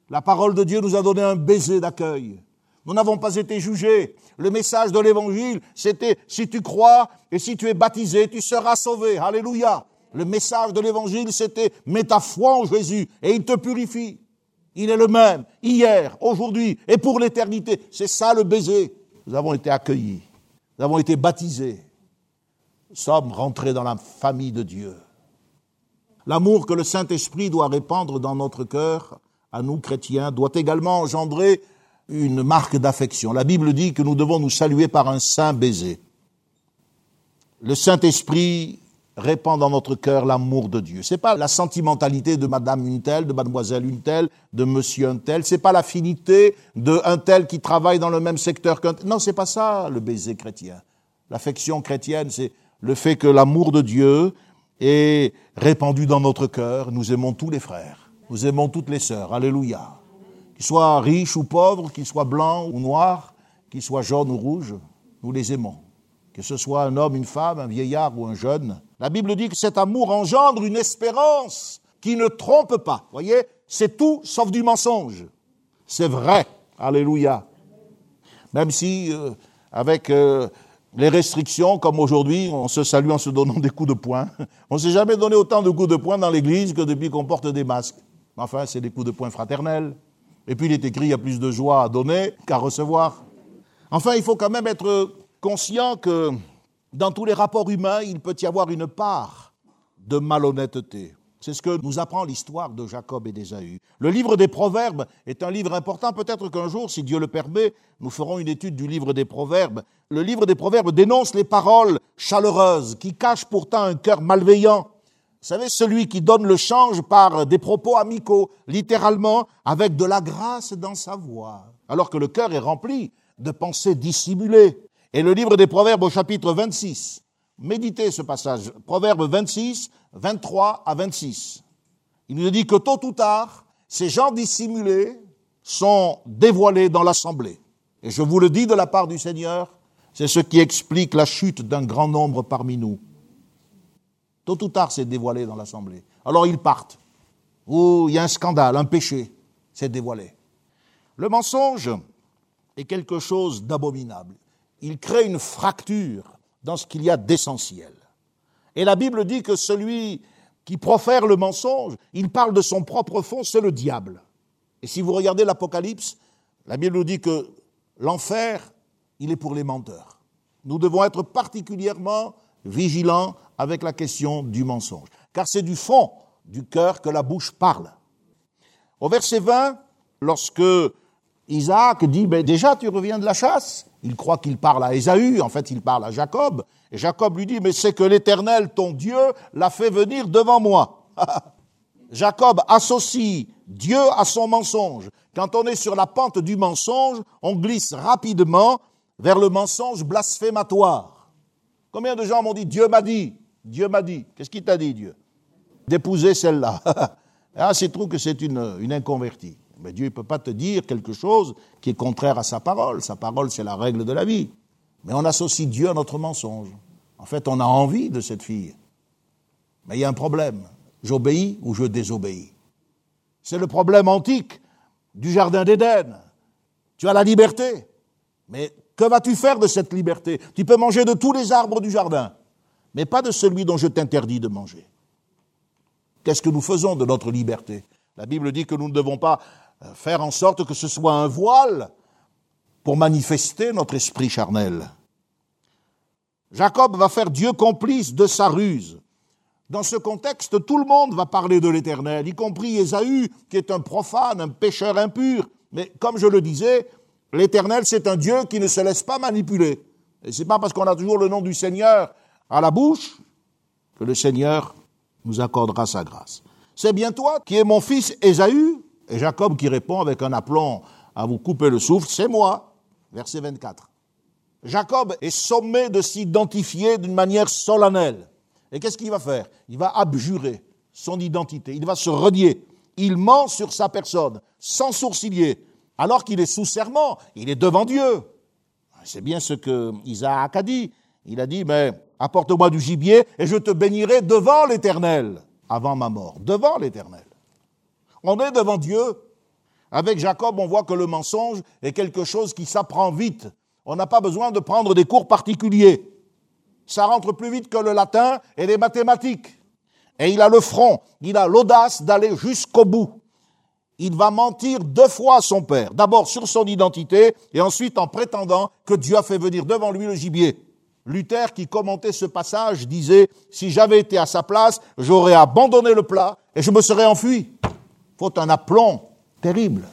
La parole de Dieu nous a donné un baiser d'accueil. Nous n'avons pas été jugés. Le message de l'évangile, c'était si tu crois et si tu es baptisé, tu seras sauvé. Alléluia. Le message de l'évangile, c'était mets ta foi en Jésus et il te purifie. Il est le même, hier, aujourd'hui et pour l'éternité. C'est ça le baiser. Nous avons été accueillis. Nous avons été baptisés. Sommes rentrés dans la famille de Dieu. L'amour que le Saint-Esprit doit répandre dans notre cœur, à nous chrétiens, doit également engendrer une marque d'affection. La Bible dit que nous devons nous saluer par un saint baiser. Le Saint-Esprit répand dans notre cœur l'amour de Dieu. C'est pas la sentimentalité de madame une telle, de mademoiselle une telle, de monsieur un tel, c'est pas l'affinité de un tel qui travaille dans le même secteur qu'un tel. Non, c'est pas ça le baiser chrétien. L'affection chrétienne, c'est le fait que l'amour de Dieu est répandu dans notre cœur. Nous aimons tous les frères. Nous aimons toutes les sœurs. Alléluia qu'ils soient riches ou pauvres, qu'ils soient blancs ou noirs, qu'ils soient jaunes ou rouges, nous les aimons. que ce soit un homme, une femme, un vieillard ou un jeune. La Bible dit que cet amour engendre une espérance qui ne trompe pas. Voyez, c'est tout sauf du mensonge. C'est vrai. Alléluia. Même si, euh, avec euh, les restrictions, comme aujourd'hui, on se salue en se donnant des coups de poing. On ne s'est jamais donné autant de coups de poing dans l'Église que depuis qu'on porte des masques. Enfin, c'est des coups de poing fraternels. Et puis il est écrit, il y a plus de joie à donner qu'à recevoir. Enfin, il faut quand même être conscient que dans tous les rapports humains, il peut y avoir une part de malhonnêteté. C'est ce que nous apprend l'histoire de Jacob et d'Ésaü. Le livre des Proverbes est un livre important. Peut-être qu'un jour, si Dieu le permet, nous ferons une étude du livre des Proverbes. Le livre des Proverbes dénonce les paroles chaleureuses qui cachent pourtant un cœur malveillant. Vous savez, celui qui donne le change par des propos amicaux, littéralement, avec de la grâce dans sa voix, alors que le cœur est rempli de pensées dissimulées. Et le livre des Proverbes au chapitre 26, méditez ce passage, Proverbes 26, 23 à 26. Il nous dit que tôt ou tard, ces gens dissimulés sont dévoilés dans l'assemblée. Et je vous le dis de la part du Seigneur, c'est ce qui explique la chute d'un grand nombre parmi nous. Tôt ou tard, c'est dévoilé dans l'assemblée. Alors ils partent. Ou il y a un scandale, un péché, c'est dévoilé. Le mensonge est quelque chose d'abominable. Il crée une fracture dans ce qu'il y a d'essentiel. Et la Bible dit que celui qui profère le mensonge, il parle de son propre fond, c'est le diable. Et si vous regardez l'Apocalypse, la Bible nous dit que l'enfer, il est pour les menteurs. Nous devons être particulièrement vigilants avec la question du mensonge. Car c'est du fond du cœur que la bouche parle. Au verset 20, lorsque Isaac dit, ben déjà tu reviens de la chasse, il croit qu'il parle à Ésaü, en fait il parle à Jacob, et Jacob lui dit, mais c'est que l'Éternel, ton Dieu, l'a fait venir devant moi. Jacob associe Dieu à son mensonge. Quand on est sur la pente du mensonge, on glisse rapidement vers le mensonge blasphématoire. Combien de gens m'ont dit Dieu m'a dit Dieu m'a dit. Qu'est-ce qu'il t'a dit, Dieu? D'épouser celle-là. ah, c'est trop que c'est une, une inconvertie. Mais Dieu ne peut pas te dire quelque chose qui est contraire à sa parole. Sa parole, c'est la règle de la vie. Mais on associe Dieu à notre mensonge. En fait, on a envie de cette fille. Mais il y a un problème. J'obéis ou je désobéis. C'est le problème antique du Jardin d'Éden. Tu as la liberté. Mais que vas-tu faire de cette liberté? Tu peux manger de tous les arbres du jardin mais pas de celui dont je t'interdis de manger. Qu'est-ce que nous faisons de notre liberté? La Bible dit que nous ne devons pas faire en sorte que ce soit un voile pour manifester notre esprit charnel. Jacob va faire Dieu complice de sa ruse. Dans ce contexte, tout le monde va parler de l'Éternel, y compris Ésaü, qui est un profane, un pécheur impur. Mais comme je le disais, l'Éternel, c'est un Dieu qui ne se laisse pas manipuler. Et c'est pas parce qu'on a toujours le nom du Seigneur à la bouche que le Seigneur nous accordera sa grâce. C'est bien toi qui es mon fils Ésaü Et Jacob qui répond avec un aplomb à vous couper le souffle, c'est moi. Verset 24. Jacob est sommé de s'identifier d'une manière solennelle. Et qu'est-ce qu'il va faire? Il va abjurer son identité, il va se renier. Il ment sur sa personne, sans sourciller, alors qu'il est sous serment, il est devant Dieu. C'est bien ce que Isaac a dit. Il a dit, mais apporte-moi du gibier et je te bénirai devant l'Éternel avant ma mort, devant l'Éternel. On est devant Dieu. Avec Jacob, on voit que le mensonge est quelque chose qui s'apprend vite. On n'a pas besoin de prendre des cours particuliers. Ça rentre plus vite que le latin et les mathématiques. Et il a le front, il a l'audace d'aller jusqu'au bout. Il va mentir deux fois à son père. D'abord sur son identité et ensuite en prétendant que Dieu a fait venir devant lui le gibier. Luther, qui commentait ce passage, disait, si j'avais été à sa place, j'aurais abandonné le plat et je me serais enfui. Faut un aplomb terrible.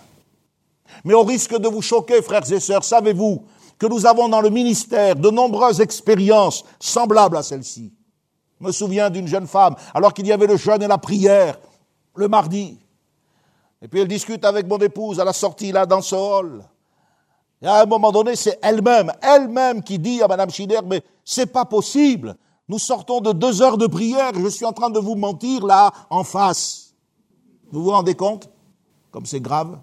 Mais au risque de vous choquer, frères et sœurs, savez-vous que nous avons dans le ministère de nombreuses expériences semblables à celle-ci. Je me souviens d'une jeune femme, alors qu'il y avait le jeûne et la prière, le mardi. Et puis elle discute avec mon épouse à la sortie là dans ce hall. Et à un moment donné, c'est elle-même, elle-même qui dit à Madame Schiller, mais c'est pas possible. Nous sortons de deux heures de prière je suis en train de vous mentir là, en face. Vous vous rendez compte Comme c'est grave?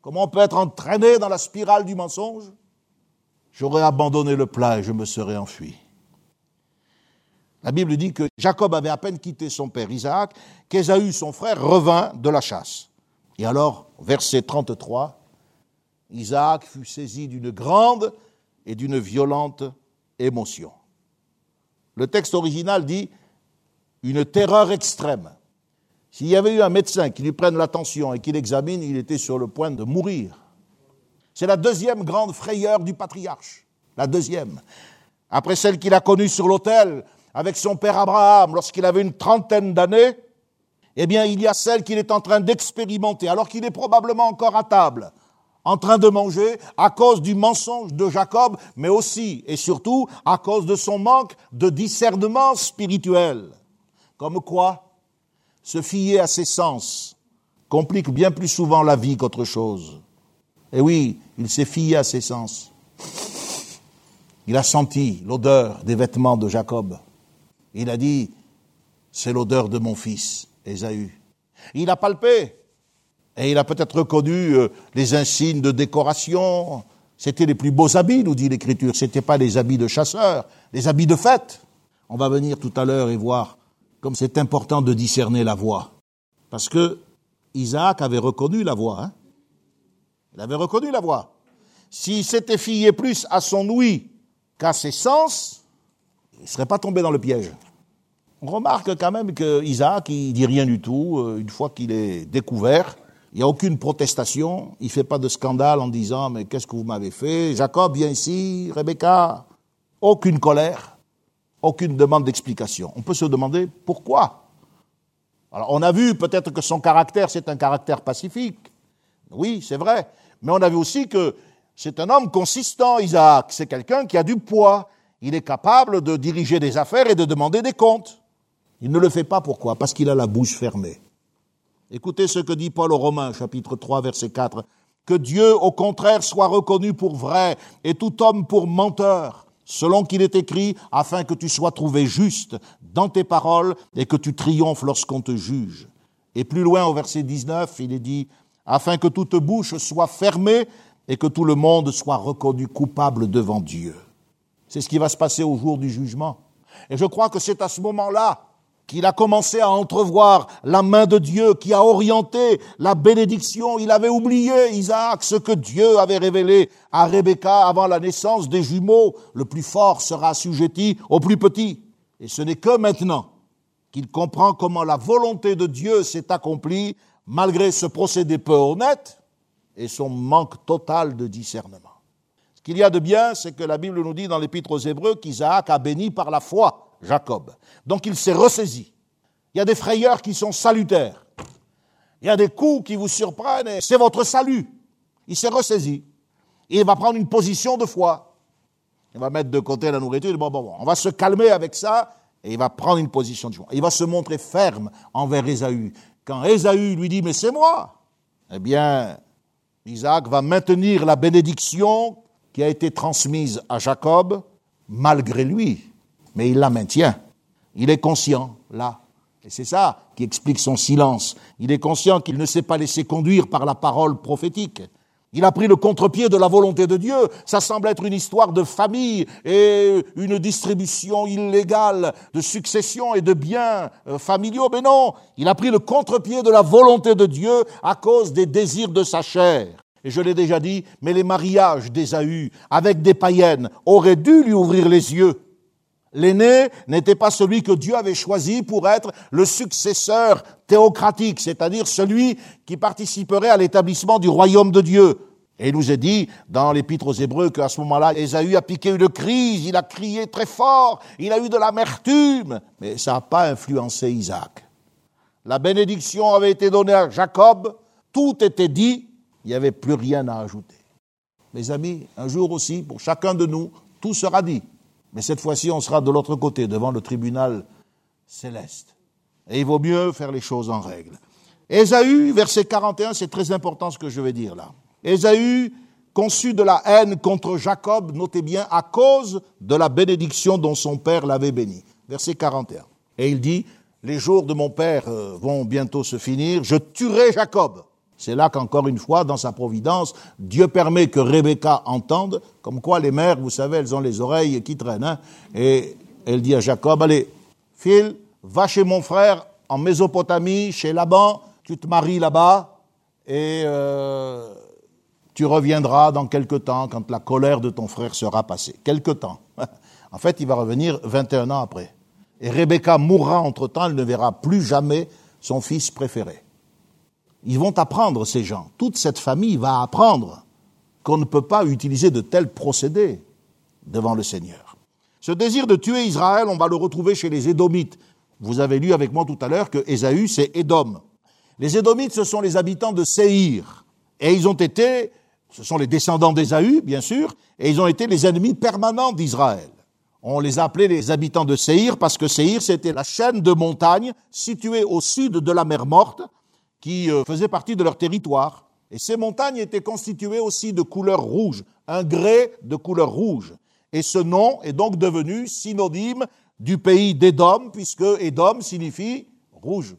Comment on peut être entraîné dans la spirale du mensonge? J'aurais abandonné le plat et je me serais enfui. La Bible dit que Jacob avait à peine quitté son père Isaac, qu'Ésaü, son frère, revint de la chasse. Et alors, verset 33, Isaac fut saisi d'une grande et d'une violente émotion. Le texte original dit une terreur extrême. S'il y avait eu un médecin qui lui prenne l'attention et qui l'examine, il était sur le point de mourir. C'est la deuxième grande frayeur du patriarche. La deuxième. Après celle qu'il a connue sur l'autel avec son père Abraham lorsqu'il avait une trentaine d'années, eh bien, il y a celle qu'il est en train d'expérimenter alors qu'il est probablement encore à table, en train de manger à cause du mensonge de Jacob, mais aussi et surtout à cause de son manque de discernement spirituel. Comme quoi, se fier à ses sens complique bien plus souvent la vie qu'autre chose. Et oui, il s'est fié à ses sens. Il a senti l'odeur des vêtements de Jacob. Il a dit, c'est l'odeur de mon fils, Ésaü. Il a palpé. Et il a peut-être reconnu euh, les insignes de décoration. C'était les plus beaux habits, nous dit l'Écriture. Ce n'étaient pas les habits de chasseurs, les habits de fête. On va venir tout à l'heure et voir comme c'est important de discerner la voix. Parce que Isaac avait reconnu la voix. Hein il avait reconnu la voix. S'il s'était fié plus à son ouïe qu'à ses sens, il ne serait pas tombé dans le piège. On remarque quand même que Isaac, il dit rien du tout. Euh, une fois qu'il est découvert, il n'y a aucune protestation. Il fait pas de scandale en disant Mais qu'est-ce que vous m'avez fait? Jacob, viens ici. Rebecca. Aucune colère. Aucune demande d'explication. On peut se demander pourquoi. Alors, on a vu peut-être que son caractère, c'est un caractère pacifique. Oui, c'est vrai. Mais on a vu aussi que c'est un homme consistant, Isaac. C'est quelqu'un qui a du poids. Il est capable de diriger des affaires et de demander des comptes. Il ne le fait pas pourquoi? Parce qu'il a la bouche fermée. Écoutez ce que dit Paul aux Romains, chapitre 3, verset 4. Que Dieu, au contraire, soit reconnu pour vrai et tout homme pour menteur, selon qu'il est écrit, afin que tu sois trouvé juste dans tes paroles et que tu triomphes lorsqu'on te juge. Et plus loin, au verset 19, il est dit, afin que toute bouche soit fermée et que tout le monde soit reconnu coupable devant Dieu. C'est ce qui va se passer au jour du jugement. Et je crois que c'est à ce moment-là qu'il a commencé à entrevoir la main de Dieu qui a orienté la bénédiction. Il avait oublié, Isaac, ce que Dieu avait révélé à Rebecca avant la naissance des jumeaux. Le plus fort sera assujetti au plus petit. Et ce n'est que maintenant qu'il comprend comment la volonté de Dieu s'est accomplie malgré ce procédé peu honnête et son manque total de discernement. Ce qu'il y a de bien, c'est que la Bible nous dit dans l'Épître aux Hébreux qu'Isaac a béni par la foi Jacob. Donc il s'est ressaisi. Il y a des frayeurs qui sont salutaires. Il y a des coups qui vous surprennent et c'est votre salut. Il s'est ressaisi. il va prendre une position de foi. Il va mettre de côté la nourriture. Bon, bon, bon, on va se calmer avec ça et il va prendre une position de foi. Il va se montrer ferme envers Ésaü. Quand Ésaü lui dit, mais c'est moi, eh bien, Isaac va maintenir la bénédiction qui a été transmise à Jacob malgré lui, mais il la maintient. Il est conscient, là. Et c'est ça qui explique son silence. Il est conscient qu'il ne s'est pas laissé conduire par la parole prophétique. Il a pris le contre-pied de la volonté de Dieu. Ça semble être une histoire de famille et une distribution illégale de succession et de biens euh, familiaux. Mais non, il a pris le contre-pied de la volonté de Dieu à cause des désirs de sa chair. Et je l'ai déjà dit, mais les mariages d'Ésaü avec des païennes auraient dû lui ouvrir les yeux. L'aîné n'était pas celui que Dieu avait choisi pour être le successeur théocratique, c'est-à-dire celui qui participerait à l'établissement du royaume de Dieu. Et il nous est dit dans l'épître aux Hébreux qu'à ce moment-là, Ésaü a piqué une crise, il a crié très fort, il a eu de l'amertume, mais ça n'a pas influencé Isaac. La bénédiction avait été donnée à Jacob, tout était dit, il n'y avait plus rien à ajouter. Mes amis, un jour aussi, pour chacun de nous, tout sera dit. Mais cette fois-ci, on sera de l'autre côté, devant le tribunal céleste. Et il vaut mieux faire les choses en règle. Ésaü, verset 41, c'est très important ce que je vais dire là. Ésaü conçut de la haine contre Jacob, notez bien, à cause de la bénédiction dont son père l'avait béni. Verset 41. Et il dit, les jours de mon père euh, vont bientôt se finir, je tuerai Jacob c'est là qu'encore une fois, dans sa providence, Dieu permet que Rebecca entende, comme quoi les mères, vous savez, elles ont les oreilles qui traînent, hein, et elle dit à Jacob, allez, Phil, va chez mon frère en Mésopotamie, chez Laban, tu te maries là-bas et euh, tu reviendras dans quelque temps quand la colère de ton frère sera passée. Quelque temps. en fait, il va revenir 21 ans après. Et Rebecca mourra entre-temps, elle ne verra plus jamais son fils préféré. Ils vont apprendre, ces gens. Toute cette famille va apprendre qu'on ne peut pas utiliser de tels procédés devant le Seigneur. Ce désir de tuer Israël, on va le retrouver chez les Édomites. Vous avez lu avec moi tout à l'heure que Ésaü, c'est Édom. Les Édomites, ce sont les habitants de Séhir. Et ils ont été, ce sont les descendants d'Ésaü, bien sûr, et ils ont été les ennemis permanents d'Israël. On les appelait les habitants de Séhir parce que Séhir, c'était la chaîne de montagnes située au sud de la mer Morte qui euh, faisait partie de leur territoire. Et ces montagnes étaient constituées aussi de couleur rouge, un grès de couleur rouge. Et ce nom est donc devenu synonyme du pays d'Édom, puisque Édom signifie rouge.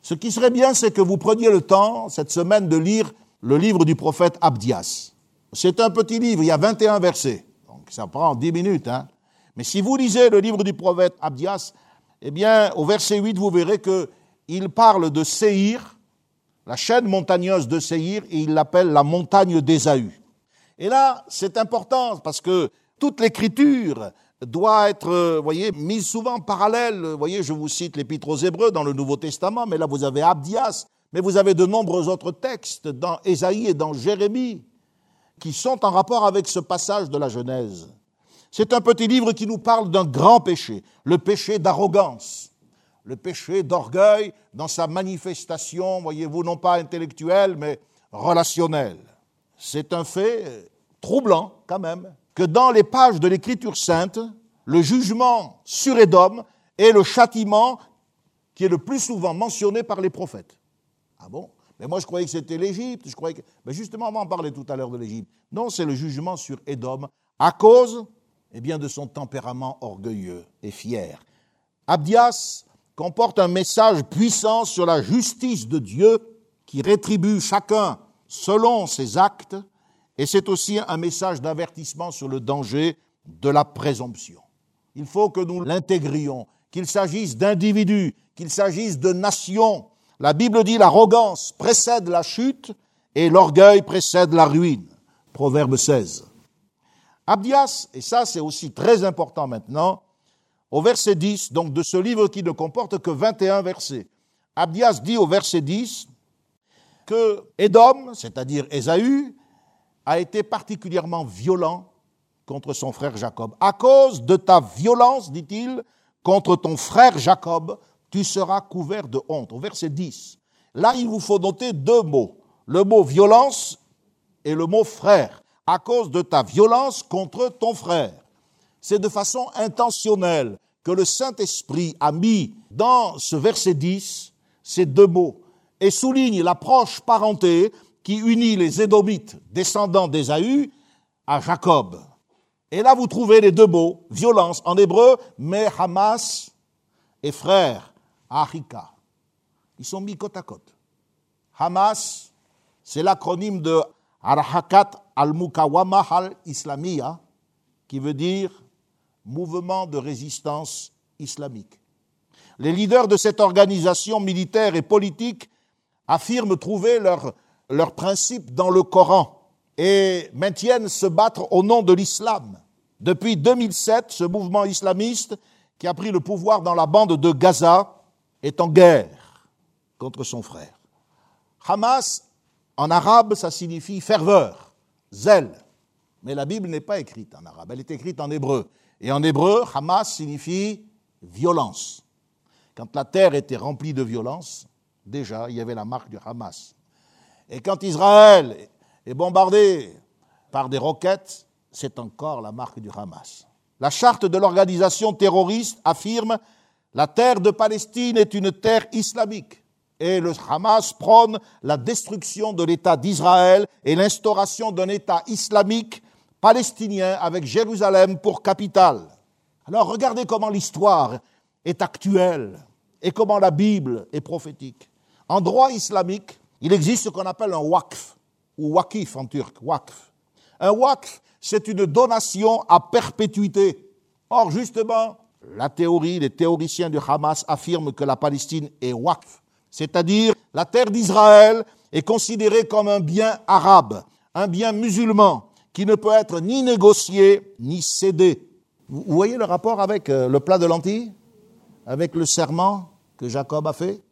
Ce qui serait bien, c'est que vous preniez le temps, cette semaine, de lire le livre du prophète Abdias. C'est un petit livre, il y a 21 versets, donc ça prend 10 minutes. Hein. Mais si vous lisez le livre du prophète Abdias, eh bien, au verset 8, vous verrez qu'il parle de Séhir, la chaîne montagneuse de Séhir, et il l'appelle la montagne d'Ésaü. Et là, c'est important parce que toute l'écriture doit être, euh, voyez, mise souvent en parallèle. Voyez, je vous cite l'Épître aux Hébreux dans le Nouveau Testament, mais là vous avez Abdias, mais vous avez de nombreux autres textes dans Ésaïe et dans Jérémie qui sont en rapport avec ce passage de la Genèse. C'est un petit livre qui nous parle d'un grand péché, le péché d'arrogance, le péché d'orgueil dans sa manifestation, voyez-vous, non pas intellectuelle, mais relationnelle. C'est un fait troublant quand même que dans les pages de l'Écriture sainte, le jugement sur Édom est le châtiment qui est le plus souvent mentionné par les prophètes. Ah bon? Mais moi je croyais que c'était l'Égypte, je croyais que... Mais justement, on va en parler tout à l'heure de l'Égypte. Non, c'est le jugement sur Édom à cause eh bien, de son tempérament orgueilleux et fier. Abdias comporte un message puissant sur la justice de Dieu qui rétribue chacun selon ses actes et c'est aussi un message d'avertissement sur le danger de la présomption. Il faut que nous l'intégrions, qu'il s'agisse d'individus, qu'il s'agisse de nations. La Bible dit l'arrogance précède la chute et l'orgueil précède la ruine. Proverbe 16. Abdias, et ça c'est aussi très important maintenant, au verset 10, donc de ce livre qui ne comporte que 21 versets. Abdias dit au verset 10 que Édom, c'est-à-dire Ésaü, a été particulièrement violent contre son frère Jacob. À cause de ta violence, dit-il, contre ton frère Jacob, tu seras couvert de honte. Au verset 10. Là, il vous faut noter deux mots. Le mot violence et le mot frère. À cause de ta violence contre ton frère. C'est de façon intentionnelle que le Saint-Esprit a mis dans ce verset 10 ces deux mots et souligne l'approche parenté qui unit les Édomites, descendants d'Ésaü, à Jacob. Et là, vous trouvez les deux mots, violence en hébreu, mais Hamas et frère, Ahika. Ils sont mis côte à côte. Hamas, c'est l'acronyme de Arahakat al-Mukawama al-Islamiyya, qui veut dire mouvement de résistance islamique. Les leaders de cette organisation militaire et politique affirment trouver leur leurs principes dans le Coran et maintiennent se battre au nom de l'islam. Depuis 2007, ce mouvement islamiste qui a pris le pouvoir dans la bande de Gaza est en guerre contre son frère. Hamas, en arabe, ça signifie ferveur, zèle. Mais la Bible n'est pas écrite en arabe, elle est écrite en hébreu. Et en hébreu, Hamas signifie violence. Quand la terre était remplie de violence, déjà, il y avait la marque du Hamas. Et quand Israël est bombardé par des roquettes, c'est encore la marque du Hamas. La charte de l'organisation terroriste affirme la terre de Palestine est une terre islamique. Et le Hamas prône la destruction de l'État d'Israël et l'instauration d'un État islamique palestinien avec Jérusalem pour capitale. Alors regardez comment l'histoire est actuelle et comment la Bible est prophétique. En droit islamique, il existe ce qu'on appelle un waqf, ou wakif en turc, waqf. Un waqf, c'est une donation à perpétuité. Or, justement, la théorie, les théoriciens du Hamas affirment que la Palestine est waqf, c'est-à-dire la terre d'Israël est considérée comme un bien arabe, un bien musulman qui ne peut être ni négocié ni cédé. Vous voyez le rapport avec euh, le plat de lentilles? Avec le serment que Jacob a fait?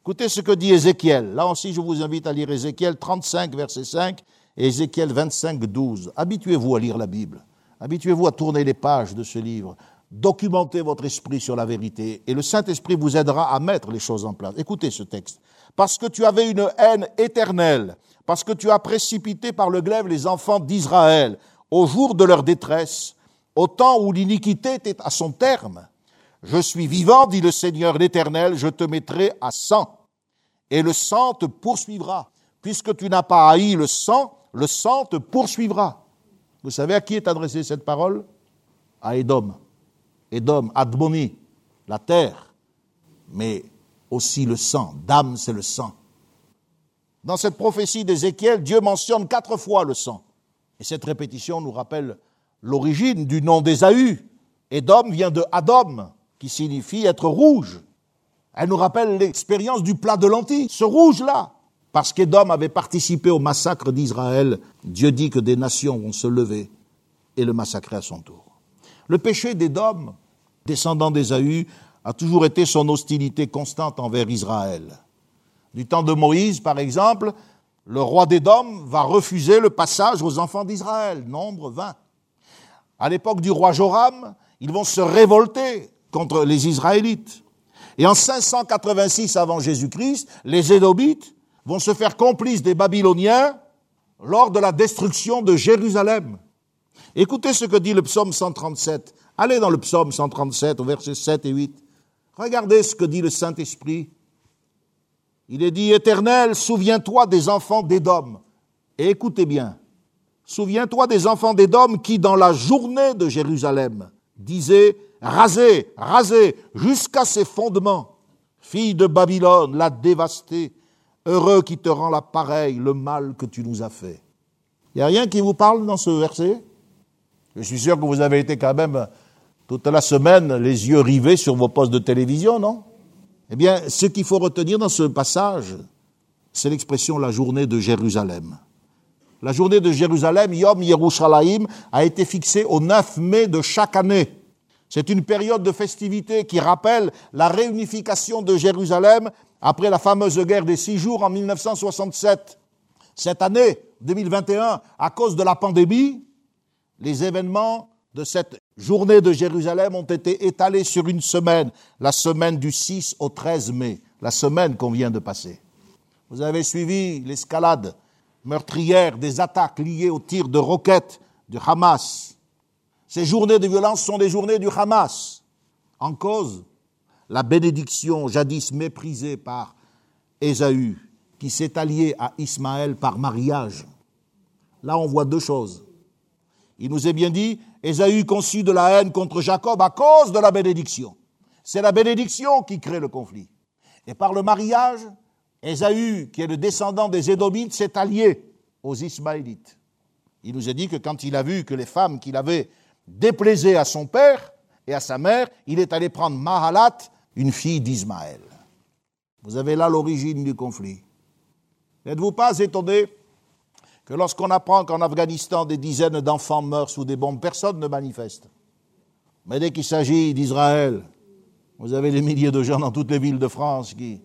Écoutez ce que dit Ézéchiel. Là aussi, je vous invite à lire Ézéchiel 35, verset 5 et Ézéchiel 25, 12. Habituez-vous à lire la Bible. Habituez-vous à tourner les pages de ce livre. Documentez votre esprit sur la vérité et le Saint-Esprit vous aidera à mettre les choses en place. Écoutez ce texte. Parce que tu avais une haine éternelle, parce que tu as précipité par le glaive les enfants d'Israël au jour de leur détresse, au temps où l'iniquité était à son terme, je suis vivant, dit le Seigneur l'Éternel, je te mettrai à sang, et le sang te poursuivra. Puisque tu n'as pas haï le sang, le sang te poursuivra. Vous savez à qui est adressée cette parole? À Édom. Édom, Admoni, la terre, mais aussi le sang. Dame, c'est le sang. Dans cette prophétie d'Ézéchiel, Dieu mentionne quatre fois le sang. Et cette répétition nous rappelle l'origine du nom d'Ésaü. Édom vient de Adom, qui signifie être rouge. Elle nous rappelle l'expérience du plat de lentilles, ce rouge-là. Parce qu'Édom avait participé au massacre d'Israël, Dieu dit que des nations vont se lever et le massacrer à son tour. Le péché d'Édom, descendant d'Ésaü, a toujours été son hostilité constante envers Israël. Du temps de Moïse, par exemple, le roi d'Édom va refuser le passage aux enfants d'Israël, nombre 20. À l'époque du roi Joram, ils vont se révolter contre les Israélites. Et en 586 avant Jésus-Christ, les Édomites vont se faire complices des Babyloniens lors de la destruction de Jérusalem. Écoutez ce que dit le psaume 137. Allez dans le psaume 137 au verset 7 et 8. Regardez ce que dit le Saint-Esprit. Il est dit, Éternel, souviens-toi des enfants d'Édom. Et écoutez bien, souviens-toi des enfants d'Édom qui, dans la journée de Jérusalem, disaient, rasé, rasé, jusqu'à ses fondements. Fille de Babylone, la dévastée, heureux qui te rend la pareille, le mal que tu nous as fait. Il n'y a rien qui vous parle dans ce verset? Je suis sûr que vous avez été quand même toute la semaine les yeux rivés sur vos postes de télévision, non? Eh bien, ce qu'il faut retenir dans ce passage, c'est l'expression la journée de Jérusalem. La journée de Jérusalem, Yom Yerushalayim, a été fixée au 9 mai de chaque année. C'est une période de festivité qui rappelle la réunification de Jérusalem après la fameuse guerre des six jours en 1967. Cette année 2021, à cause de la pandémie, les événements de cette journée de Jérusalem ont été étalés sur une semaine, la semaine du 6 au 13 mai, la semaine qu'on vient de passer. Vous avez suivi l'escalade meurtrière des attaques liées aux tirs de roquettes du Hamas ces journées de violence sont des journées du Hamas. En cause, la bénédiction jadis méprisée par Ésaü, qui s'est allié à Ismaël par mariage. Là, on voit deux choses. Il nous est bien dit, Ésaü conçut de la haine contre Jacob à cause de la bénédiction. C'est la bénédiction qui crée le conflit. Et par le mariage, Ésaü, qui est le descendant des Édomites, s'est allié aux Ismaélites. Il nous est dit que quand il a vu que les femmes qu'il avait déplaisait à son père et à sa mère, il est allé prendre Mahalat, une fille d'Ismaël. Vous avez là l'origine du conflit. N'êtes-vous pas étonné que lorsqu'on apprend qu'en Afghanistan des dizaines d'enfants meurent sous des bombes, personne ne manifeste Mais dès qu'il s'agit d'Israël, vous avez des milliers de gens dans toutes les villes de France qui...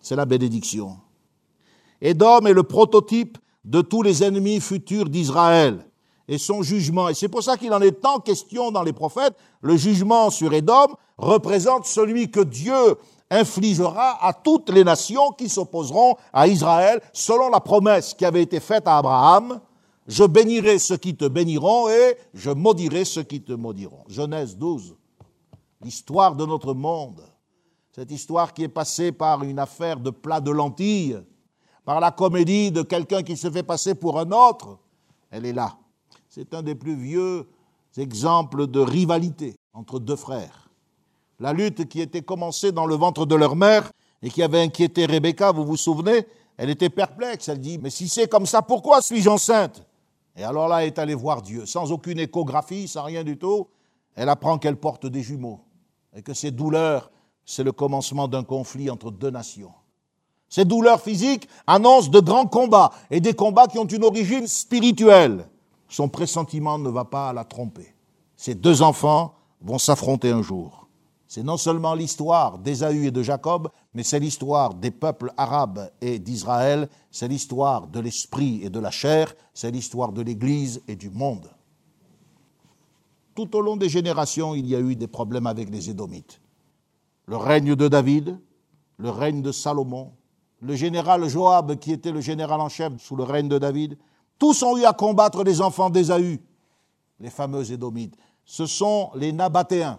C'est la bénédiction. Édom est le prototype de tous les ennemis futurs d'Israël et son jugement. Et c'est pour ça qu'il en est tant question dans les prophètes. Le jugement sur Édom représente celui que Dieu infligera à toutes les nations qui s'opposeront à Israël selon la promesse qui avait été faite à Abraham. Je bénirai ceux qui te béniront et je maudirai ceux qui te maudiront. Genèse 12. L'histoire de notre monde. Cette histoire qui est passée par une affaire de plat de lentilles, par la comédie de quelqu'un qui se fait passer pour un autre, elle est là. C'est un des plus vieux exemples de rivalité entre deux frères. La lutte qui était commencée dans le ventre de leur mère et qui avait inquiété Rebecca, vous vous souvenez Elle était perplexe, elle dit, mais si c'est comme ça, pourquoi suis-je enceinte? Et alors là, elle est allée voir Dieu, sans aucune échographie, sans rien du tout. elle apprend qu'elle porte des jumeaux et que ces douleurs, c'est le commencement d'un conflit entre deux nations. Ces douleurs physiques annoncent de grands combats et des combats qui ont une origine spirituelle. Son pressentiment ne va pas la tromper. Ces deux enfants vont s'affronter un jour. C'est non seulement l'histoire d'Ésaü et de Jacob, mais c'est l'histoire des peuples arabes et d'Israël, c'est l'histoire de l'esprit et de la chair, c'est l'histoire de l'Église et du monde. Tout au long des générations, il y a eu des problèmes avec les Édomites. Le règne de David, le règne de Salomon, le général Joab, qui était le général en chef sous le règne de David, tous ont eu à combattre les enfants d'Ésaü, les fameux Édomites. Ce sont les Nabatéens.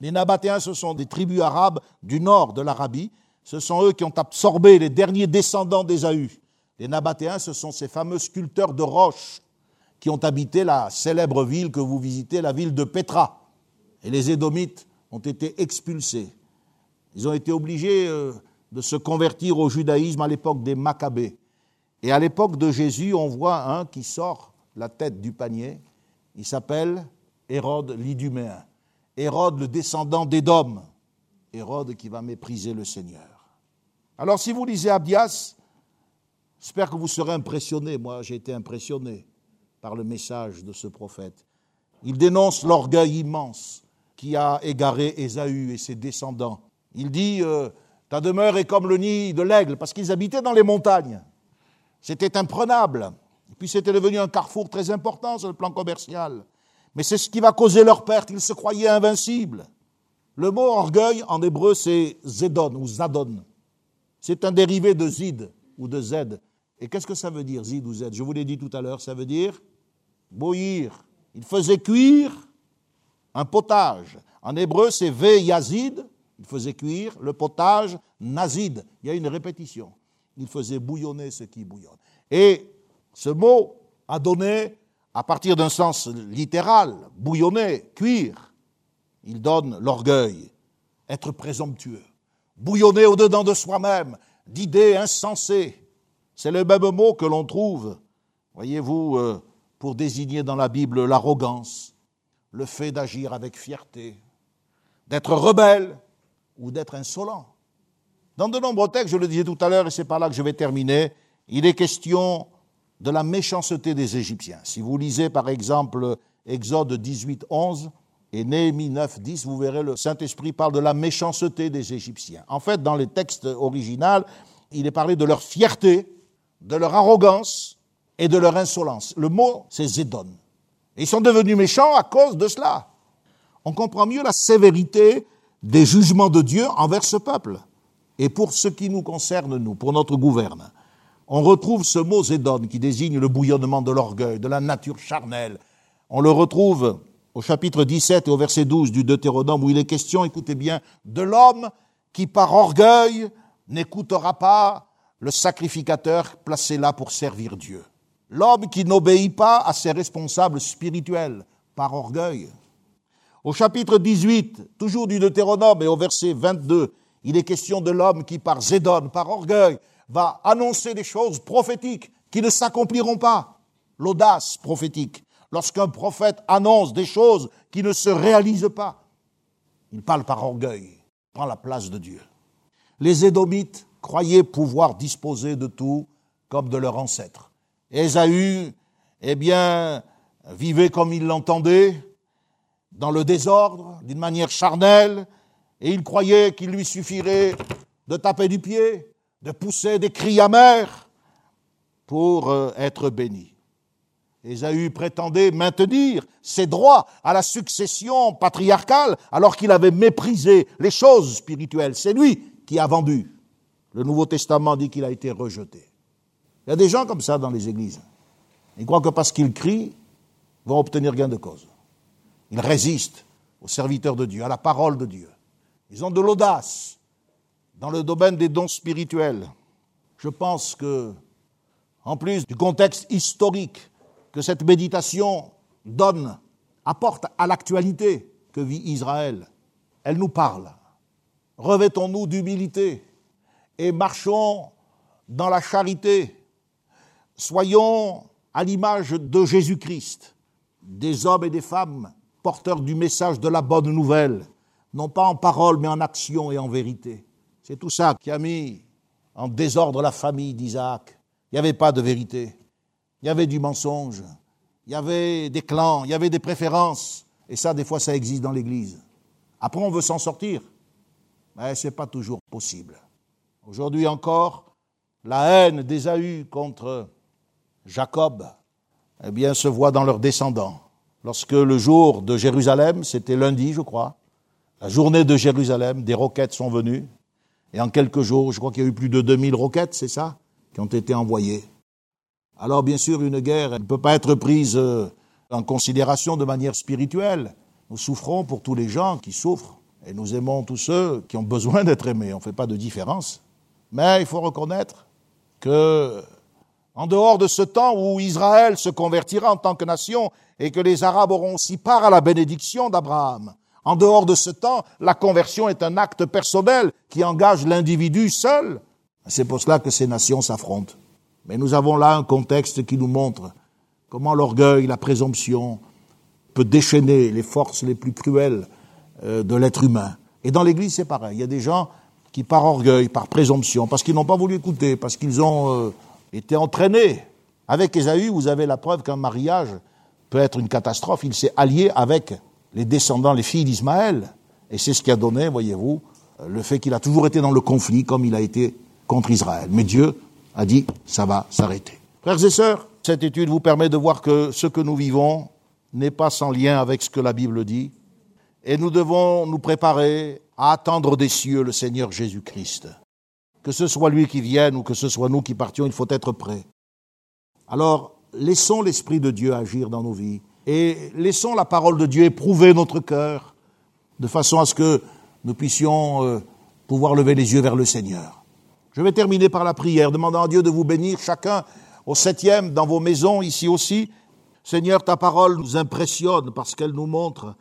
Les Nabatéens, ce sont des tribus arabes du nord de l'Arabie. Ce sont eux qui ont absorbé les derniers descendants d'Ésaü. Les Nabatéens, ce sont ces fameux sculpteurs de roches qui ont habité la célèbre ville que vous visitez, la ville de Petra. Et les Édomites ont été expulsés. Ils ont été obligés euh, de se convertir au judaïsme à l'époque des Maccabées. Et à l'époque de Jésus, on voit un qui sort la tête du panier. Il s'appelle Hérode l'Iduméen. Hérode, le descendant d'Édom. Hérode qui va mépriser le Seigneur. Alors, si vous lisez Abdias, j'espère que vous serez impressionné. Moi, j'ai été impressionné par le message de ce prophète. Il dénonce l'orgueil immense qui a égaré Ésaü et ses descendants. Il dit euh, Ta demeure est comme le nid de l'aigle, parce qu'ils habitaient dans les montagnes. C'était imprenable. Et puis c'était devenu un carrefour très important sur le plan commercial. Mais c'est ce qui va causer leur perte. Ils se croyaient invincibles. Le mot orgueil en hébreu, c'est zedon ou zadon. C'est un dérivé de zid ou de z. Et qu'est-ce que ça veut dire, zid ou z Je vous l'ai dit tout à l'heure, ça veut dire bouillir. Il faisait cuire un potage. En hébreu, c'est ve yazid. Il faisait cuire le potage nazid. Il y a une répétition. Il faisait bouillonner ce qui bouillonne. Et ce mot a donné, à partir d'un sens littéral, bouillonner, cuire, il donne l'orgueil, être présomptueux, bouillonner au-dedans de soi-même, d'idées insensées. C'est le même mot que l'on trouve, voyez-vous, euh, pour désigner dans la Bible l'arrogance, le fait d'agir avec fierté, d'être rebelle ou d'être insolent. Dans de nombreux textes, je le disais tout à l'heure, et c'est par là que je vais terminer, il est question de la méchanceté des Égyptiens. Si vous lisez par exemple Exode 18, 11 et Néhémie 9, 10, vous verrez le Saint-Esprit parle de la méchanceté des Égyptiens. En fait, dans les textes originaux, il est parlé de leur fierté, de leur arrogance et de leur insolence. Le mot, c'est Zédon. ils sont devenus méchants à cause de cela. On comprend mieux la sévérité des jugements de Dieu envers ce peuple. Et pour ce qui nous concerne, nous, pour notre gouverne, on retrouve ce mot Zédon qui désigne le bouillonnement de l'orgueil, de la nature charnelle. On le retrouve au chapitre 17 et au verset 12 du Deutéronome où il est question, écoutez bien, de l'homme qui par orgueil n'écoutera pas le sacrificateur placé là pour servir Dieu. L'homme qui n'obéit pas à ses responsables spirituels par orgueil. Au chapitre 18, toujours du Deutéronome et au verset 22, il est question de l'homme qui par zédone, par orgueil, va annoncer des choses prophétiques qui ne s'accompliront pas. L'audace prophétique. Lorsqu'un prophète annonce des choses qui ne se réalisent pas, il parle par orgueil, prend la place de Dieu. Les Édomites croyaient pouvoir disposer de tout comme de leurs ancêtres. Ésaü, eh bien, vivait comme il l'entendait, dans le désordre, d'une manière charnelle, et il croyait qu'il lui suffirait de taper du pied, de pousser des cris amers pour euh, être béni. Ésaü prétendait maintenir ses droits à la succession patriarcale alors qu'il avait méprisé les choses spirituelles. C'est lui qui a vendu. Le Nouveau Testament dit qu'il a été rejeté. Il y a des gens comme ça dans les églises. Ils croient que parce qu'ils crient, ils vont obtenir gain de cause. Ils résistent aux serviteurs de Dieu, à la parole de Dieu. Ils ont de l'audace dans le domaine des dons spirituels. Je pense que, en plus du contexte historique que cette méditation donne, apporte à l'actualité que vit Israël, elle nous parle. Revêtons-nous d'humilité et marchons dans la charité Soyons à l'image de Jésus-Christ, des hommes et des femmes porteurs du message de la bonne nouvelle, non pas en parole, mais en action et en vérité. C'est tout ça qui a mis en désordre la famille d'Isaac. Il n'y avait pas de vérité. Il y avait du mensonge. Il y avait des clans, il y avait des préférences. Et ça, des fois, ça existe dans l'Église. Après, on veut s'en sortir. Mais ce n'est pas toujours possible. Aujourd'hui encore, la haine d'Ésaü contre Jacob, eh bien, se voit dans leurs descendants. Lorsque le jour de Jérusalem, c'était lundi, je crois, la journée de Jérusalem, des roquettes sont venues. Et en quelques jours, je crois qu'il y a eu plus de 2000 roquettes, c'est ça, qui ont été envoyées. Alors, bien sûr, une guerre ne peut pas être prise euh, en considération de manière spirituelle. Nous souffrons pour tous les gens qui souffrent et nous aimons tous ceux qui ont besoin d'être aimés. On ne fait pas de différence. Mais il faut reconnaître que, en dehors de ce temps où Israël se convertira en tant que nation et que les Arabes auront aussi part à la bénédiction d'Abraham, en dehors de ce temps, la conversion est un acte personnel qui engage l'individu seul. C'est pour cela que ces nations s'affrontent. Mais nous avons là un contexte qui nous montre comment l'orgueil, la présomption peut déchaîner les forces les plus cruelles euh, de l'être humain. Et dans l'Église, c'est pareil. Il y a des gens qui, par orgueil, par présomption, parce qu'ils n'ont pas voulu écouter, parce qu'ils ont euh, été entraînés. Avec Ésaü, vous avez la preuve qu'un mariage peut être une catastrophe. Il s'est allié avec les descendants, les filles d'Ismaël. Et c'est ce qui a donné, voyez-vous, le fait qu'il a toujours été dans le conflit comme il a été contre Israël. Mais Dieu a dit, ça va s'arrêter. Frères et sœurs, cette étude vous permet de voir que ce que nous vivons n'est pas sans lien avec ce que la Bible dit. Et nous devons nous préparer à attendre des cieux le Seigneur Jésus-Christ. Que ce soit lui qui vienne ou que ce soit nous qui partions, il faut être prêts. Alors, laissons l'Esprit de Dieu agir dans nos vies et laissons la parole de Dieu éprouver notre cœur de façon à ce que nous puissions euh, pouvoir lever les yeux vers le Seigneur. Je vais terminer par la prière, demandant à Dieu de vous bénir chacun au septième, dans vos maisons, ici aussi. Seigneur, ta parole nous impressionne parce qu'elle nous montre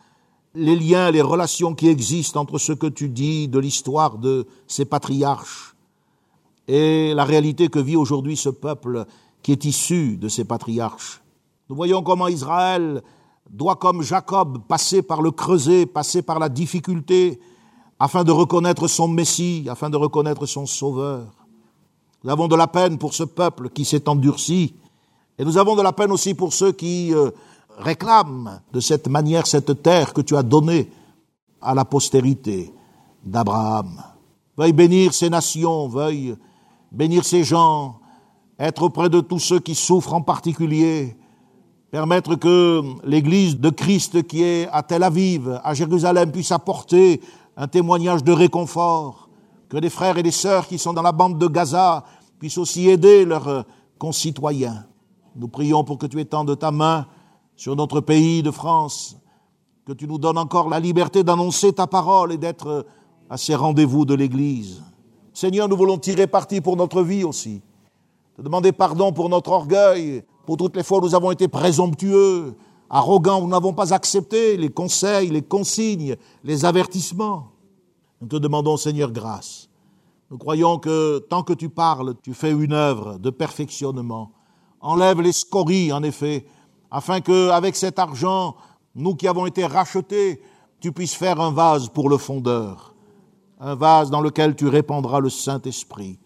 les liens, les relations qui existent entre ce que tu dis de l'histoire de ces patriarches et la réalité que vit aujourd'hui ce peuple qui est issu de ces patriarches. Nous voyons comment Israël doit, comme Jacob, passer par le creuset, passer par la difficulté, afin de reconnaître son Messie, afin de reconnaître son Sauveur. Nous avons de la peine pour ce peuple qui s'est endurci, et nous avons de la peine aussi pour ceux qui euh, réclament de cette manière cette terre que tu as donnée à la postérité d'Abraham. Veuille bénir ces nations, veuille bénir ces gens, être auprès de tous ceux qui souffrent en particulier, permettre que l'Église de Christ qui est à Tel Aviv, à Jérusalem, puisse apporter un témoignage de réconfort, que les frères et les sœurs qui sont dans la bande de Gaza puissent aussi aider leurs concitoyens. Nous prions pour que tu étendes ta main sur notre pays de France, que tu nous donnes encore la liberté d'annoncer ta parole et d'être à ces rendez-vous de l'Église. Seigneur, nous voulons tirer parti pour notre vie aussi, te demander pardon pour notre orgueil, pour toutes les fois nous avons été présomptueux, arrogants, nous n'avons pas accepté les conseils, les consignes, les avertissements. Nous te demandons, Seigneur, grâce. Nous croyons que tant que tu parles, tu fais une œuvre de perfectionnement. Enlève les scories, en effet, afin que, avec cet argent, nous qui avons été rachetés, tu puisses faire un vase pour le fondeur, un vase dans lequel tu répandras le Saint-Esprit.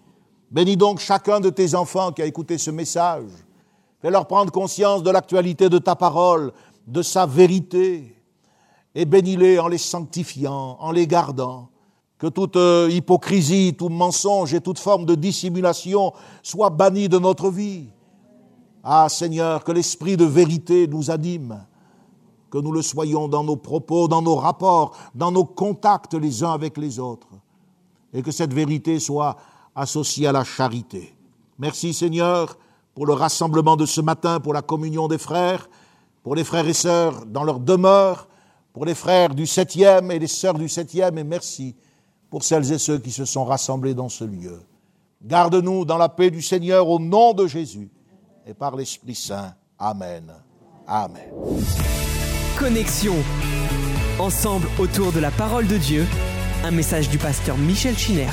Bénis donc chacun de tes enfants qui a écouté ce message Fais-leur prendre conscience de l'actualité de ta parole, de sa vérité, et bénis-les en les sanctifiant, en les gardant. Que toute euh, hypocrisie, tout mensonge et toute forme de dissimulation soit bannie de notre vie. Ah Seigneur, que l'esprit de vérité nous anime, que nous le soyons dans nos propos, dans nos rapports, dans nos contacts les uns avec les autres, et que cette vérité soit associée à la charité. Merci Seigneur pour le rassemblement de ce matin, pour la communion des frères, pour les frères et sœurs dans leur demeure, pour les frères du septième et les sœurs du septième, et merci pour celles et ceux qui se sont rassemblés dans ce lieu. Garde-nous dans la paix du Seigneur au nom de Jésus et par l'Esprit Saint. Amen. Amen. Connexion. Ensemble autour de la parole de Dieu, un message du pasteur Michel Chiner.